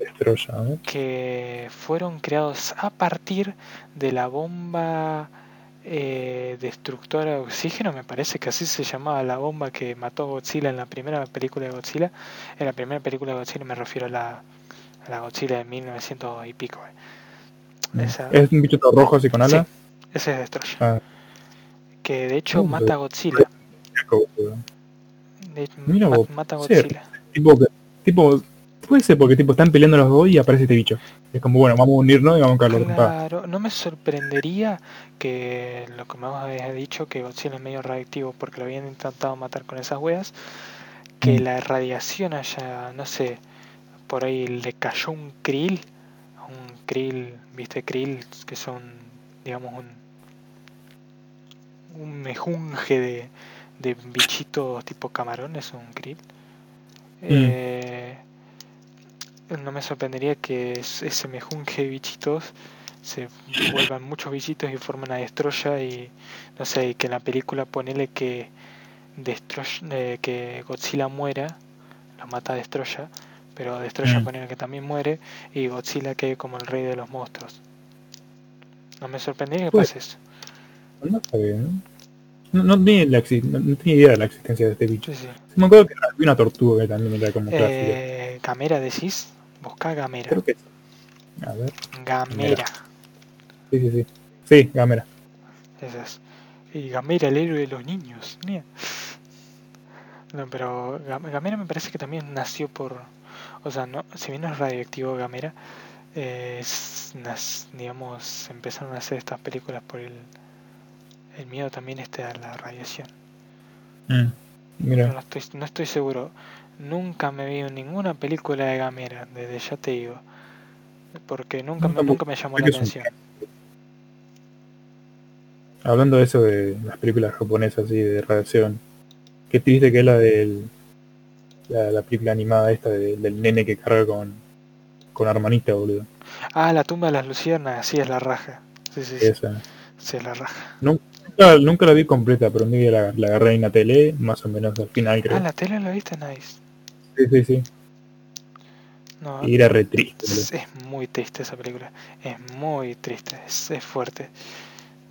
¿eh? que fueron creados a partir de la bomba eh, destructora de oxígeno, me parece que así se llamaba la bomba que mató a Godzilla en la primera película de Godzilla. En la primera película de Godzilla me refiero a la, a la Godzilla de 1900 y pico. eh. Esa- Es un bicho todo rojo así con Sí, alas. ese es Destroya. Ah, Que de hecho Uh, mata a Godzilla. De- Mira vos, mata a. Godzilla. tipo, tipo, puede ser porque tipo están peleando los dos y aparece este bicho. Es como, bueno, vamos a unirnos y vamos a trompadas. Claro, no me sorprendería que lo que me habías dicho, que Godzilla es medio radiactivo porque lo habían intentado matar con esas weas, que Mm. la radiación haya, no sé, por ahí le cayó un krill, un krill, viste krill, que son, digamos, un, un mejunje de, de bichitos tipo camarones, un krill. Eh, no me sorprendería que es- ese mejunje de bichitos se vuelvan muchos bichitos y formen a Destroya y no sé, que en la película ponele que Destroy- eh, que Godzilla muera, lo mata a Destroya, pero Destroya Mm. ponele que también muere y Godzilla quede como el rey de los monstruos. No me sorprendería que Pues- pase eso. No está bien. No, no, tenía la no- tenía idea de la existencia de este bicho. Sí, sí. Me acuerdo que había una tortuga que también era como. Eh, Gamera decís, busca Gamera. Creo que sí. A ver. Gamera. Sí, sí, sí. Sí, Gamera. Esas. Y Gamera, el héroe de los niños. Mira. No, pero Gam- Gamera me parece que también nació por. O sea, no, si bien no es radioactivo Gamera, eh, es- digamos, empezaron a hacer estas películas por el, el miedo también este a la radiación. Mm. Mira. no estoy, no estoy seguro. Nunca me vi en ninguna película de Gamera, desde ya te digo. Porque nunca, No, me, nunca me llamó la atención. Hablando de eso de las películas japonesas y de radiación. Qué triste que es la del la, la película animada esta de- del nene que carga con con hermanita, boludo. Ah, la tumba de las luciérnagas, sí, es la raja. Sí, sí, sí, Esa. sí, es la raja. Nunca, nunca la vi completa, pero un día la, la agarré en la tele, más o menos al final creo. Ah, la tele la viste, nice. Sí, sí, sí. No, Y era re triste, es, es muy triste esa película. Es muy triste, es, es fuerte.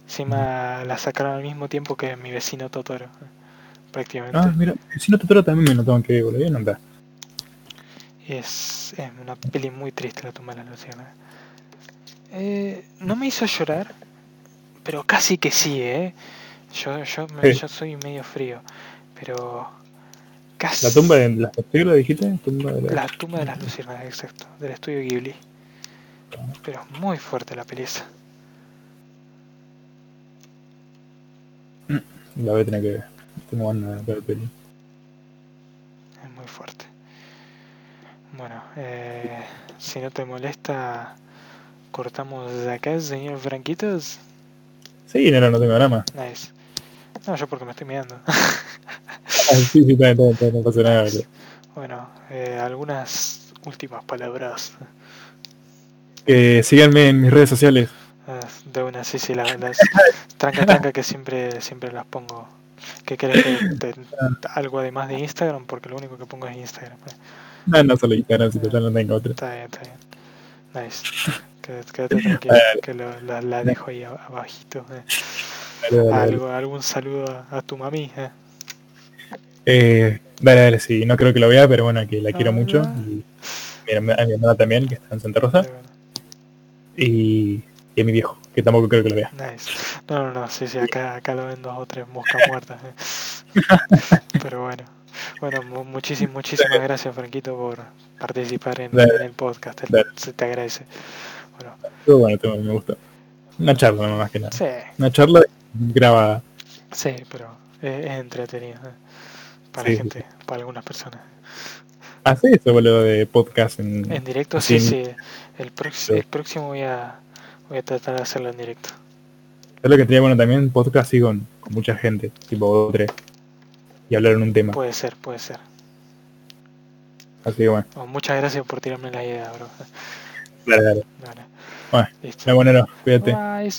Encima la sacaron al mismo tiempo que mi vecino Totoro. Prácticamente. Ah, mira, si no Totoro también me lo tengo que ver, boludo. No. Y es, es una peli muy triste la tumba de las luciérnagas. Eh, no me hizo llorar, pero casi que sí, ¿eh? Yo, yo, me- Sí. yo soy medio frío, pero casi... La tumba de las películas dijiste, tumba de la... La tumba de las luciérnagas, exacto, del estudio Ghibli. Pero es muy fuerte la peli esa. la voy a tener que ver. Tengo ganas de ver peli. Es muy fuerte. Bueno, eh, si no te molesta, cortamos de acá, señor Franquitos. Sí, no, no, tengo drama. Nice. No, yo porque me estoy mirando. Ah, sí, sí, está, está no pasa nada, bueno, eh, algunas últimas palabras. Que síganme en mis redes sociales. Ah, de una, sí, sí, la- las tranca tranca que siempre siempre las pongo. ¿Qué querés que te- algo además de Instagram? Porque lo único que pongo es Instagram. eh. No, no solo Instagram, si total no tengo otra. Está bien, está bien. Nice. Quédate, quédate tranquilo, que lo- la, la dejo ahí ab- abajito. eh. Algo, algún saludo a, a tu mami. eh. Eh, dale, dale, sí, no creo que lo vea, pero bueno, que la quiero Ah, mucho. Y mira, a mi hermana también, que está en Santa Rosa. Bueno, Y, y a mi viejo, que tampoco creo que lo vea. Nice. No, no, no, sí, sí, acá, acá lo ven dos o tres moscas muertas. eh. Pero bueno. Bueno, mu- muchísimas, muchísimas gracias, Franquito, por participar en, el podcast. Te-. Se te agradece. Bueno, Pero bueno, todo me gusta. Una charla, más que nada. sí, Una charla grabada. sí, pero es, es entretenido. eh. Para Sí, gente, para algunas personas. Hace eso, boludo, de podcast en... En directo, sí, en- sí. El, el próximo voy a, voy a tratar de hacerlo en directo. Es lo que tenía bueno también, podcast así con, con mucha gente, tipo tres. Y hablar en un tema. Puede ser, puede ser. Así que bueno, Oh, muchas gracias por tirarme la idea, bro. dale. Vale. Bueno, Listo. No, bueno, no, cuídate. Bye.